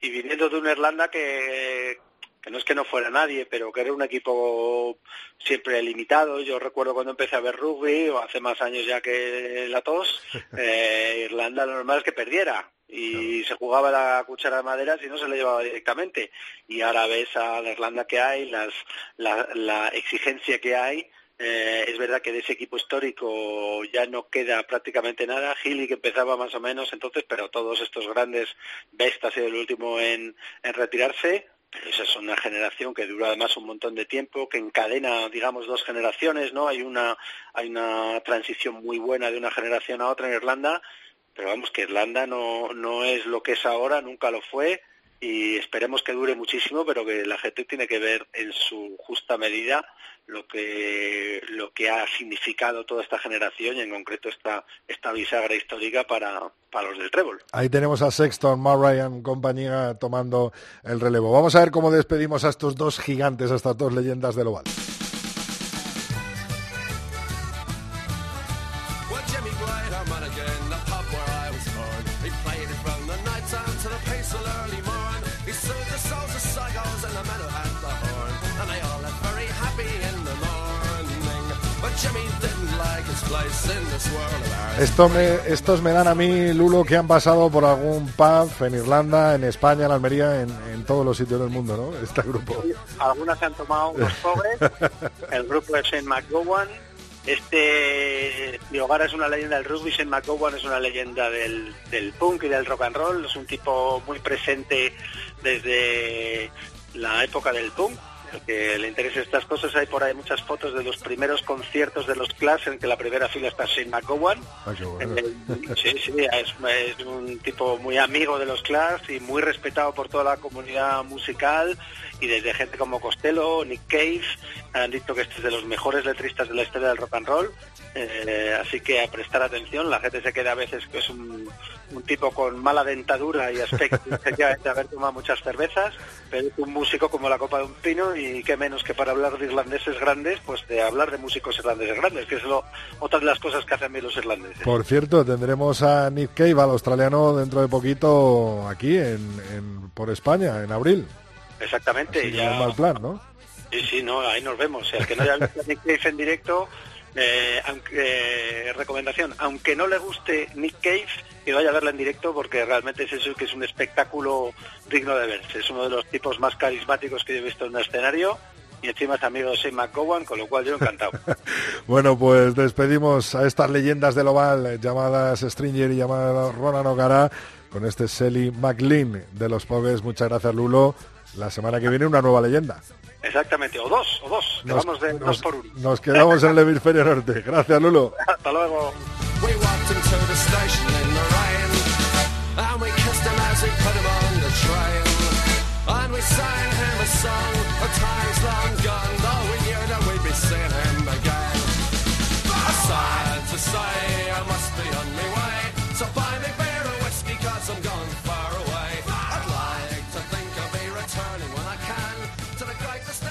Y viniendo de una Irlanda que, que no es que no fuera nadie, pero que era un equipo siempre limitado. Yo recuerdo cuando empecé a ver rugby, o hace más años ya que la tos, eh, Irlanda lo normal es que perdiera y se jugaba la cuchara de madera si no se le llevaba directamente. Y ahora ves a la Irlanda que hay, las, la, la exigencia que hay eh, es verdad que de ese equipo histórico ya no queda prácticamente nada. Gili que empezaba más o menos entonces, pero todos estos grandes, Best ha sido el último en, retirarse. esa es una generación que dura además un montón de tiempo, que encadena, digamos, dos generaciones, ¿no? Hay una, hay una transición muy buena de una generación a otra en Irlanda, pero vamos, que Irlanda no, no es lo que es ahora, nunca lo fue, y esperemos que dure muchísimo, pero que la gente tiene que ver en su justa medida lo que lo que ha significado toda esta generación y en concreto esta esta bisagra histórica para, para los del trébol. Ahí tenemos a Sexton, Murray y compañía tomando el relevo. Vamos a ver cómo despedimos a estos dos gigantes, a estas dos leyendas del oval. Esto me, estos me dan a mí, Lulo, que han pasado por algún pub en Irlanda, en España, en Almería, en, en todos los sitios del mundo, ¿no? Este grupo. Algunas se han tomado unos pobres. El grupo es Shane McGowan. Este Biogara es una leyenda del rugby, Shane McGowan es una leyenda del, del punk y del rock and roll. Es un tipo muy presente desde la época del punk al que le interese estas cosas, hay por ahí muchas fotos de los primeros conciertos de los Clash en que la primera fila está Shane McGowan. Ah, bueno. Eh, sí, sí, es, es un tipo muy amigo de los Clash y muy respetado por toda la comunidad musical y desde gente como Costello, Nick Cave, han dicho que este es de los mejores letristas de la historia del rock and roll. Eh, así que a prestar atención, la gente se queda a veces que es un, un tipo con mala dentadura y aspecto efectivamente haber tomado muchas cervezas, pero es un músico como la copa de un pino y qué menos que para hablar de irlandeses grandes, pues de hablar de músicos irlandeses grandes, que es lo, otra de las cosas que hacen bien los irlandeses. Por cierto, tendremos a Nick Cave, al australiano, dentro de poquito aquí, en, en- por España, en abril. Exactamente, Así ya... no es mal plan, ¿no? Sí, sí, no, ahí nos vemos. El que no haya visto a Nick Cave en directo, eh, aunque, eh, recomendación, aunque no le guste Nick Cave, que vaya a verla en directo porque realmente es eso que es un espectáculo digno de verse. Es uno de los tipos más carismáticos que yo he visto en un escenario y encima es amigo de Shane McGowan, con lo cual yo encantado. Bueno, pues despedimos a estas leyendas del oval eh, llamadas Stringer y llamadas Ronan O'Gara con este Selly McLean de los Pobres. Muchas gracias, Lulo. La semana que viene una nueva leyenda. Exactamente, o dos, o dos, que Nos, vamos de nos- dos por uno. nos quedamos en el hemisferio norte. Gracias, Lulo. Hasta luego. Him a song, a time's long gone, though we knew that we'd be seeing him again. Sad to say, I must be on my way, so buy me beer and whiskey, cause I'm gone far away. I'd like to think I'll be returning when I can to the greatest.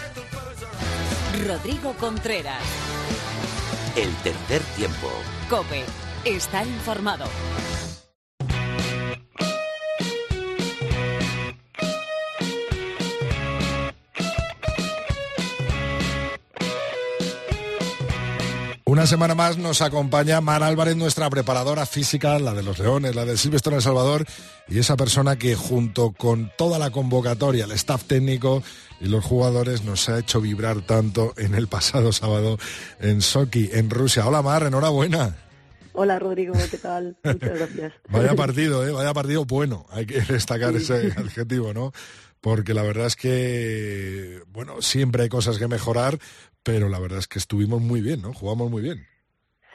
Rodrigo Contreras. El tercer tiempo. Cope. Estar informado. Una semana más nos acompaña Mar Álvarez, nuestra preparadora física, la de los Leones, la de Silvestre en El Salvador, y esa persona que junto con toda la convocatoria, el staff técnico y los jugadores nos ha hecho vibrar tanto en el pasado sábado en Sochi, en Rusia. Hola Mar, enhorabuena. Hola Rodrigo, ¿qué tal? Muchas gracias. Vaya partido, ¿eh? vaya partido bueno, hay que destacar ese adjetivo, ¿no? Porque la verdad es que, bueno, siempre hay cosas que mejorar, pero la verdad es que estuvimos muy bien, ¿no? Jugamos muy bien.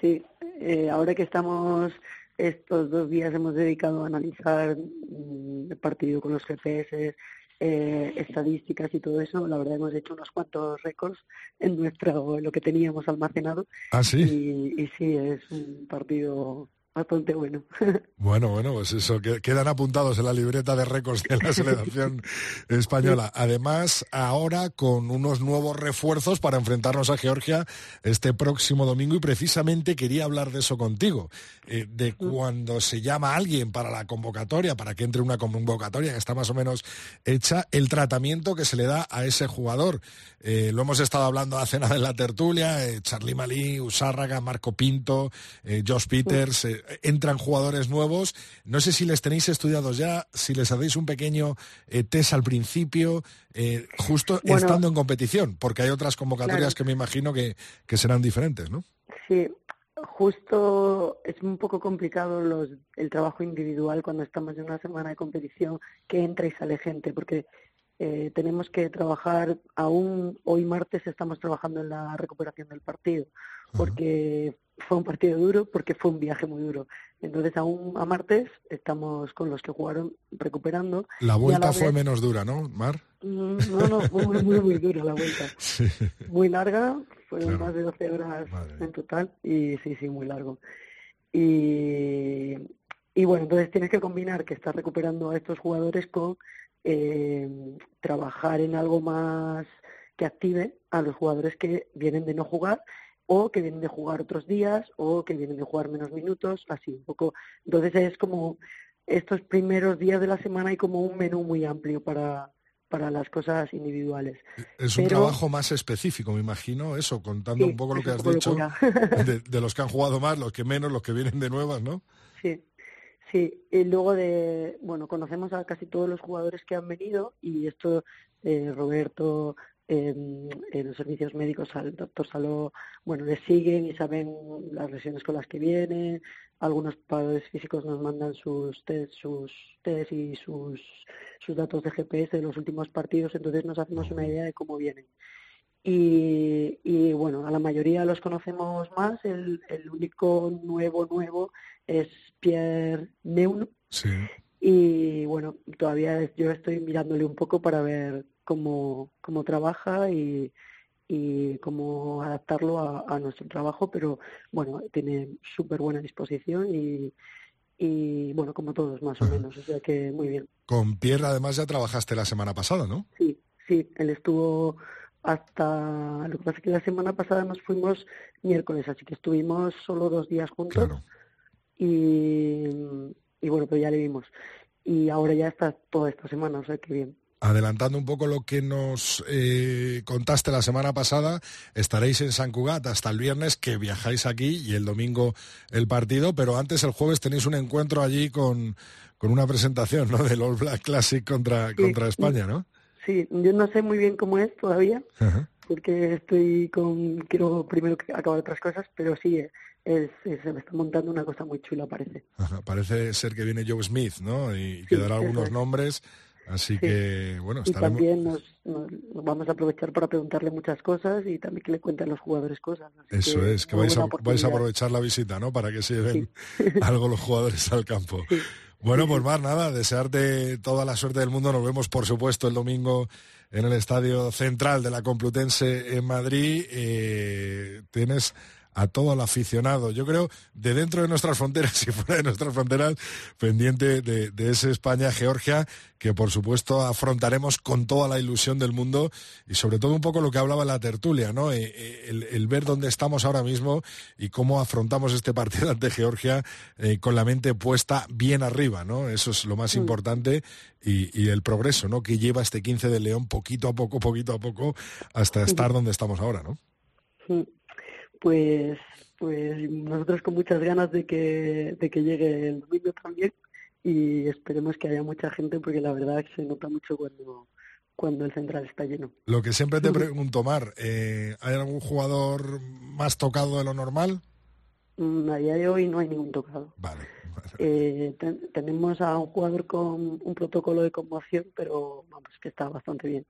Sí, eh, ahora que estamos estos dos días hemos dedicado a analizar mm, el partido con los GPS, eh, estadísticas y todo eso, la verdad hemos hecho unos cuantos récords en nuestro lo que teníamos almacenado Ah, sí. y, y sí, es un partido bastante bueno. Bueno, bueno, pues eso, que quedan apuntados en la libreta de récords de la selección española. Además, ahora con unos nuevos refuerzos para enfrentarnos a Georgia este próximo domingo y precisamente quería hablar de eso contigo, eh, de cuando se llama a alguien para la convocatoria, para que entre una convocatoria que está más o menos hecha, el tratamiento que se le da a ese jugador. Eh, lo hemos estado hablando hace nada en la tertulia, eh, Charlie Malí, Usárraga, Marco Pinto, eh, Josh Peters, entran jugadores nuevos. No sé si les tenéis estudiados ya, si les hacéis un pequeño eh, test al principio, eh, justo Bueno. estando en competición, porque hay otras convocatorias Claro. que me imagino que, que serán diferentes, ¿no? Sí, justo es un poco complicado los, el trabajo individual cuando estamos en una semana de competición que entra y sale gente, porque eh, tenemos que trabajar, aún hoy martes estamos trabajando en la recuperación del partido, porque fue un partido duro, porque fue un viaje muy duro. Entonces aún a martes estamos con los que jugaron recuperando. La vuelta la fue menos dura, ¿no, Mar? Mm, No, no, fue muy, muy, muy dura la vuelta. Sí. Muy larga, fueron Claro. más de 12 horas en total y sí, sí, muy largo. Y, y bueno, entonces tienes que combinar que estás recuperando a estos jugadores con eh, trabajar en algo más que active a los jugadores que vienen de no jugar o que vienen de jugar otros días o que vienen de jugar menos minutos, así un poco. Entonces es como estos primeros días de la semana hay como un menú muy amplio para, para las cosas individuales. Es un trabajo más específico, me imagino, eso, contando un poco lo que has dicho, de, de, los que han jugado más, los que menos, los que vienen de nuevas, ¿no? Sí, sí. Y luego de, bueno, conocemos a casi todos los jugadores que han venido y esto, eh, Roberto, en, los servicios médicos al doctor Saló, bueno, le siguen y saben las lesiones con las que vienen. Algunos padres físicos nos mandan sus test, sus test y sus, sus datos de GPS de los últimos partidos, entonces nos hacemos una idea de cómo vienen. Y, y bueno, a la mayoría los conocemos más. El, el único nuevo, nuevo es Pierre Neuno. Sí. Y bueno, todavía yo estoy mirándole un poco para ver cómo, cómo trabaja y, y cómo adaptarlo a, nuestro trabajo, pero bueno, tiene súper buena disposición y, y bueno, como todos más o menos, o sea que muy bien. Con Pierre además ya trabajaste la semana pasada, ¿no? Sí, sí, él estuvo hasta, lo que pasa es que la semana pasada nos fuimos miércoles, así que estuvimos solo dos días juntos y, y bueno, pues ya le vimos. Y ahora ya está toda esta semana, o sea que bien adelantando un poco lo que nos eh, contaste la semana pasada, estaréis en San Cugat hasta el viernes que viajáis aquí y el domingo el partido, pero antes el jueves tenéis un encuentro allí con, con una presentación ¿no? del All Black Classic contra, contra España, ¿no? Sí, yo no sé muy bien cómo es todavía, porque estoy con, quiero primero acabar otras cosas, pero sí, es, se me está montando una cosa muy chula, parece. Parece ser que viene Joe Smith, ¿no? Y, que dará algunos nombres Así que, bueno, estaremos... Y también nos, vamos a aprovechar para preguntarle muchas cosas y también que le cuenten los jugadores cosas. Eso es, que vais a, vais a, aprovechar la visita, ¿no? Para que se lleven algo los jugadores al campo. Bueno, pues más nada, desearte toda la suerte del mundo. Nos vemos, por supuesto, el domingo en el Estadio Central de la Complutense en Madrid. Eh, tienes a todo el aficionado, yo creo, de dentro de nuestras fronteras y fuera de nuestras fronteras, pendiente de, ese España-Georgia, que por supuesto afrontaremos con toda la ilusión del mundo y sobre todo un poco lo que hablaba la tertulia, ¿no? Eh, eh, el, ver dónde estamos ahora mismo y cómo afrontamos este partido ante Georgia eh, con la mente puesta bien arriba, ¿no? Eso es lo más mm. importante y, el progreso, ¿no? Que lleva este 15 de León poquito a poco, poquito a poco, hasta estar donde estamos ahora, ¿no? Pues pues nosotros con muchas ganas de que, de que llegue el domingo también y esperemos que haya mucha gente porque la verdad es que se nota mucho cuando, cuando el central está lleno. Lo que siempre te pregunto, Mar, eh, ¿hay algún jugador más tocado de lo normal? Mm, a día de hoy no hay ningún tocado. Vale. Eh, tenemos a un jugador con un protocolo de conmoción, pero vamos, que está bastante bien.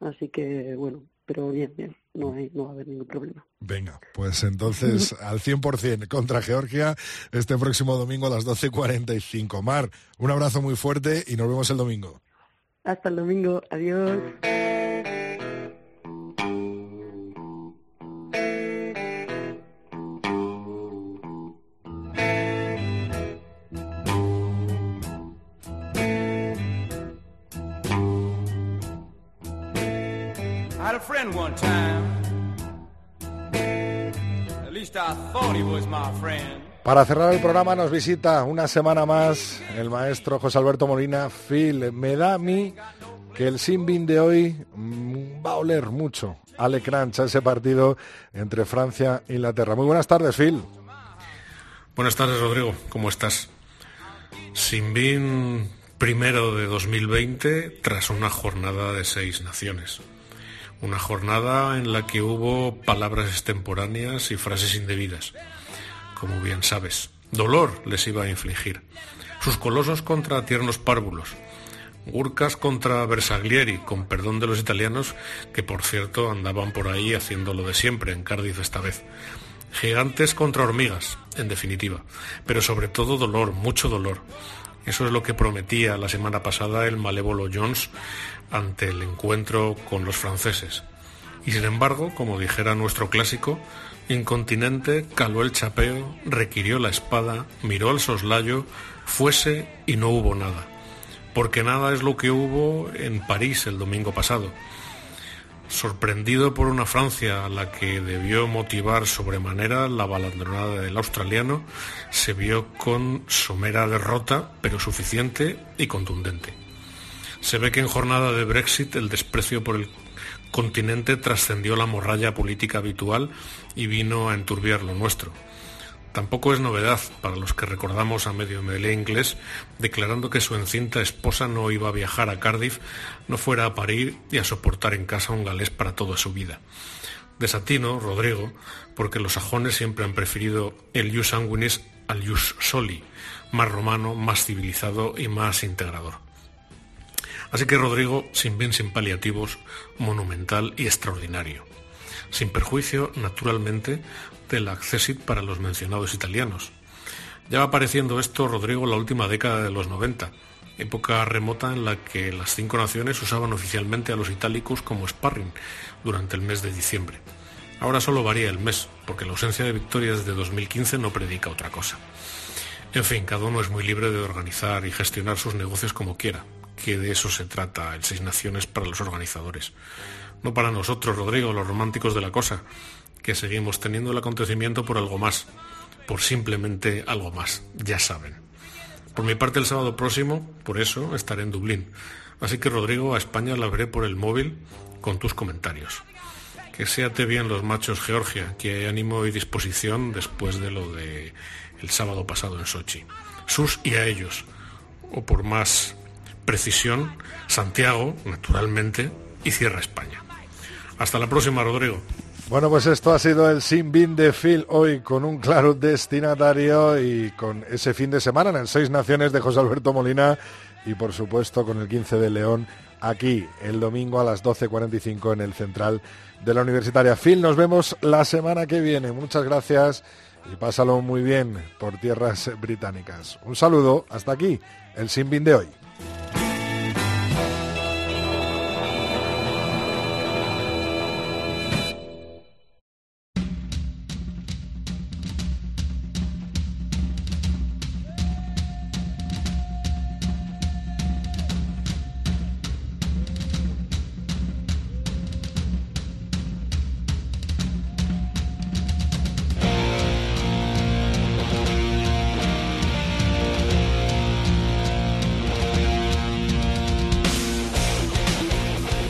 Así que, bueno, pero bien, bien, no, hay, no va a haber ningún problema. Venga, pues entonces al 100% contra Georgia este próximo domingo a las 12.45. Mar, un abrazo muy fuerte y nos vemos el domingo. Hasta el domingo, adiós. Para cerrar el programa nos visita una semana más el maestro José Alberto Molina. Phil, me da a mí que el Simbin de hoy mm, va a oler mucho a Lecrancha ese partido entre Francia e Inglaterra. Muy buenas tardes, Phil. Buenas tardes, Rodrigo. ¿Cómo estás? Simbin primero de 2020 tras una jornada de seis naciones. Una jornada en la que hubo palabras extemporáneas y frases indebidas. Como bien sabes, dolor les iba a infligir. Sus colosos contra tiernos párvulos. Gurkas contra Bersaglieri, con perdón de los italianos, que por cierto andaban por ahí haciendo lo de siempre en Cardiff esta vez. Gigantes contra hormigas, en definitiva. Pero sobre todo dolor, mucho dolor. Eso es lo que prometía la semana pasada el malévolo Jones ante el encuentro con los franceses. Y sin embargo, como dijera nuestro clásico, incontinente caló el chapeo, requirió la espada, miró al soslayo, fuese y no hubo nada. Porque nada es lo que hubo en París el domingo pasado. Sorprendido por una Francia a la que debió motivar sobremanera la balandronada del australiano, se vio con somera derrota, pero suficiente y contundente. Se ve que en jornada de Brexit el desprecio por el continente trascendió la morralla política habitual y vino a enturbiar lo nuestro. Tampoco es novedad para los que recordamos a medio melé inglés declarando que su encinta esposa no iba a viajar a Cardiff, no fuera a parir y a soportar en casa un galés para toda su vida. Desatino, Rodrigo, porque los sajones siempre han preferido el jus sanguinis al jus soli, más romano, más civilizado y más integrador. Así que Rodrigo, sin bien sin paliativos, monumental y extraordinario. Sin perjuicio, naturalmente, del accesit para los mencionados italianos. Ya va apareciendo esto, Rodrigo, en la última década de los 90, época remota en la que las cinco naciones usaban oficialmente a los itálicos como sparring durante el mes de diciembre. Ahora solo varía el mes, porque la ausencia de victorias de 2015 no predica otra cosa. En fin, cada uno es muy libre de organizar y gestionar sus negocios como quiera, que de eso se trata el Seis Naciones para los organizadores. No para nosotros, Rodrigo, los románticos de la cosa, que seguimos teniendo el acontecimiento por algo más, por simplemente algo más, ya saben. Por mi parte el sábado próximo, por eso, estaré en Dublín. Así que Rodrigo, a España la veré por el móvil con tus comentarios. Que seate bien los machos Georgia, que hay ánimo y disposición después de lo de el sábado pasado en Sochi. Sus y a ellos, o por más precisión, Santiago, naturalmente, y cierra España. Hasta la próxima, Rodrigo. Bueno, pues esto ha sido el Sin Bin de Phil hoy con un claro destinatario y con ese fin de semana en el Seis Naciones de José Alberto Molina y por supuesto con el 15 de León aquí el domingo a las 12.45 en el central de la Universitaria. Phil, nos vemos la semana que viene. Muchas gracias y pásalo muy bien por tierras británicas. Un saludo, hasta aquí el Sin Bin de hoy.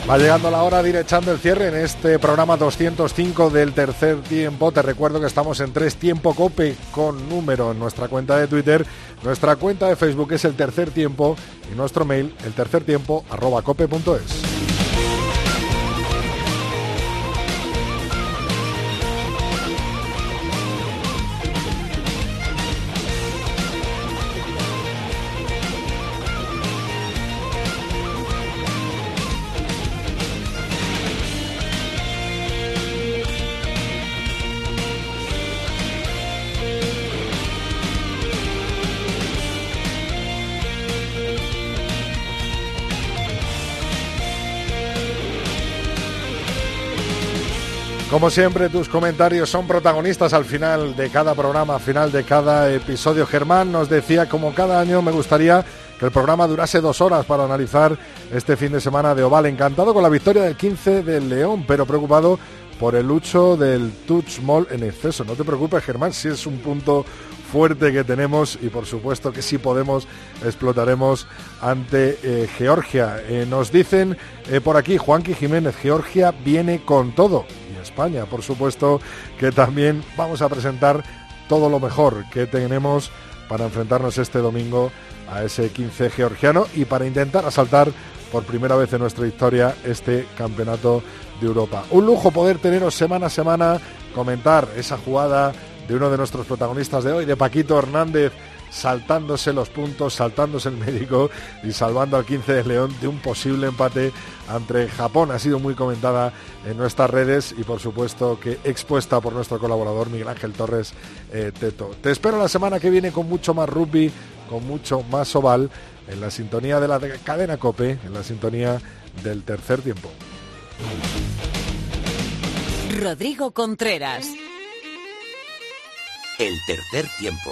Va llegando la hora de ir echando el cierre en este programa 205 del tercer tiempo. Te recuerdo que estamos en tres tiempo cope con número en nuestra cuenta de Twitter. Nuestra cuenta de Facebook es el tercer tiempo y nuestro mail el tercer tiempo arroba cope.es. Como siempre, tus comentarios son protagonistas al final de cada programa, al final de cada episodio. Germán nos decía, como cada año, me gustaría que el programa durase dos horas para analizar este fin de semana de Oval. Encantado con la victoria del 15 del León, pero preocupado por el lucho del touch mall en exceso. No te preocupes, Germán, si es un punto fuerte que tenemos y por supuesto que si podemos explotaremos ante eh, Georgia. Eh, nos dicen eh, por aquí, Juanqui Jiménez, Georgia viene con todo. Por supuesto, que también vamos a presentar todo lo mejor que tenemos para enfrentarnos este domingo a ese 15 georgiano y para intentar asaltar por primera vez en nuestra historia este campeonato de Europa. Un lujo poder teneros semana a semana, comentar esa jugada de uno de nuestros protagonistas de hoy, de Paquito Hernández, saltándose los puntos, saltándose el médico y salvando al 15 de León de un posible empate entre Japón. Ha sido muy comentada en nuestras redes y por supuesto que expuesta por nuestro colaborador Miguel Ángel Torres eh, Teto. Te espero la semana que viene con mucho más rugby, con mucho más oval, en la sintonía de la cadena Cope, en la sintonía del tercer tiempo. Rodrigo Contreras. El tercer tiempo.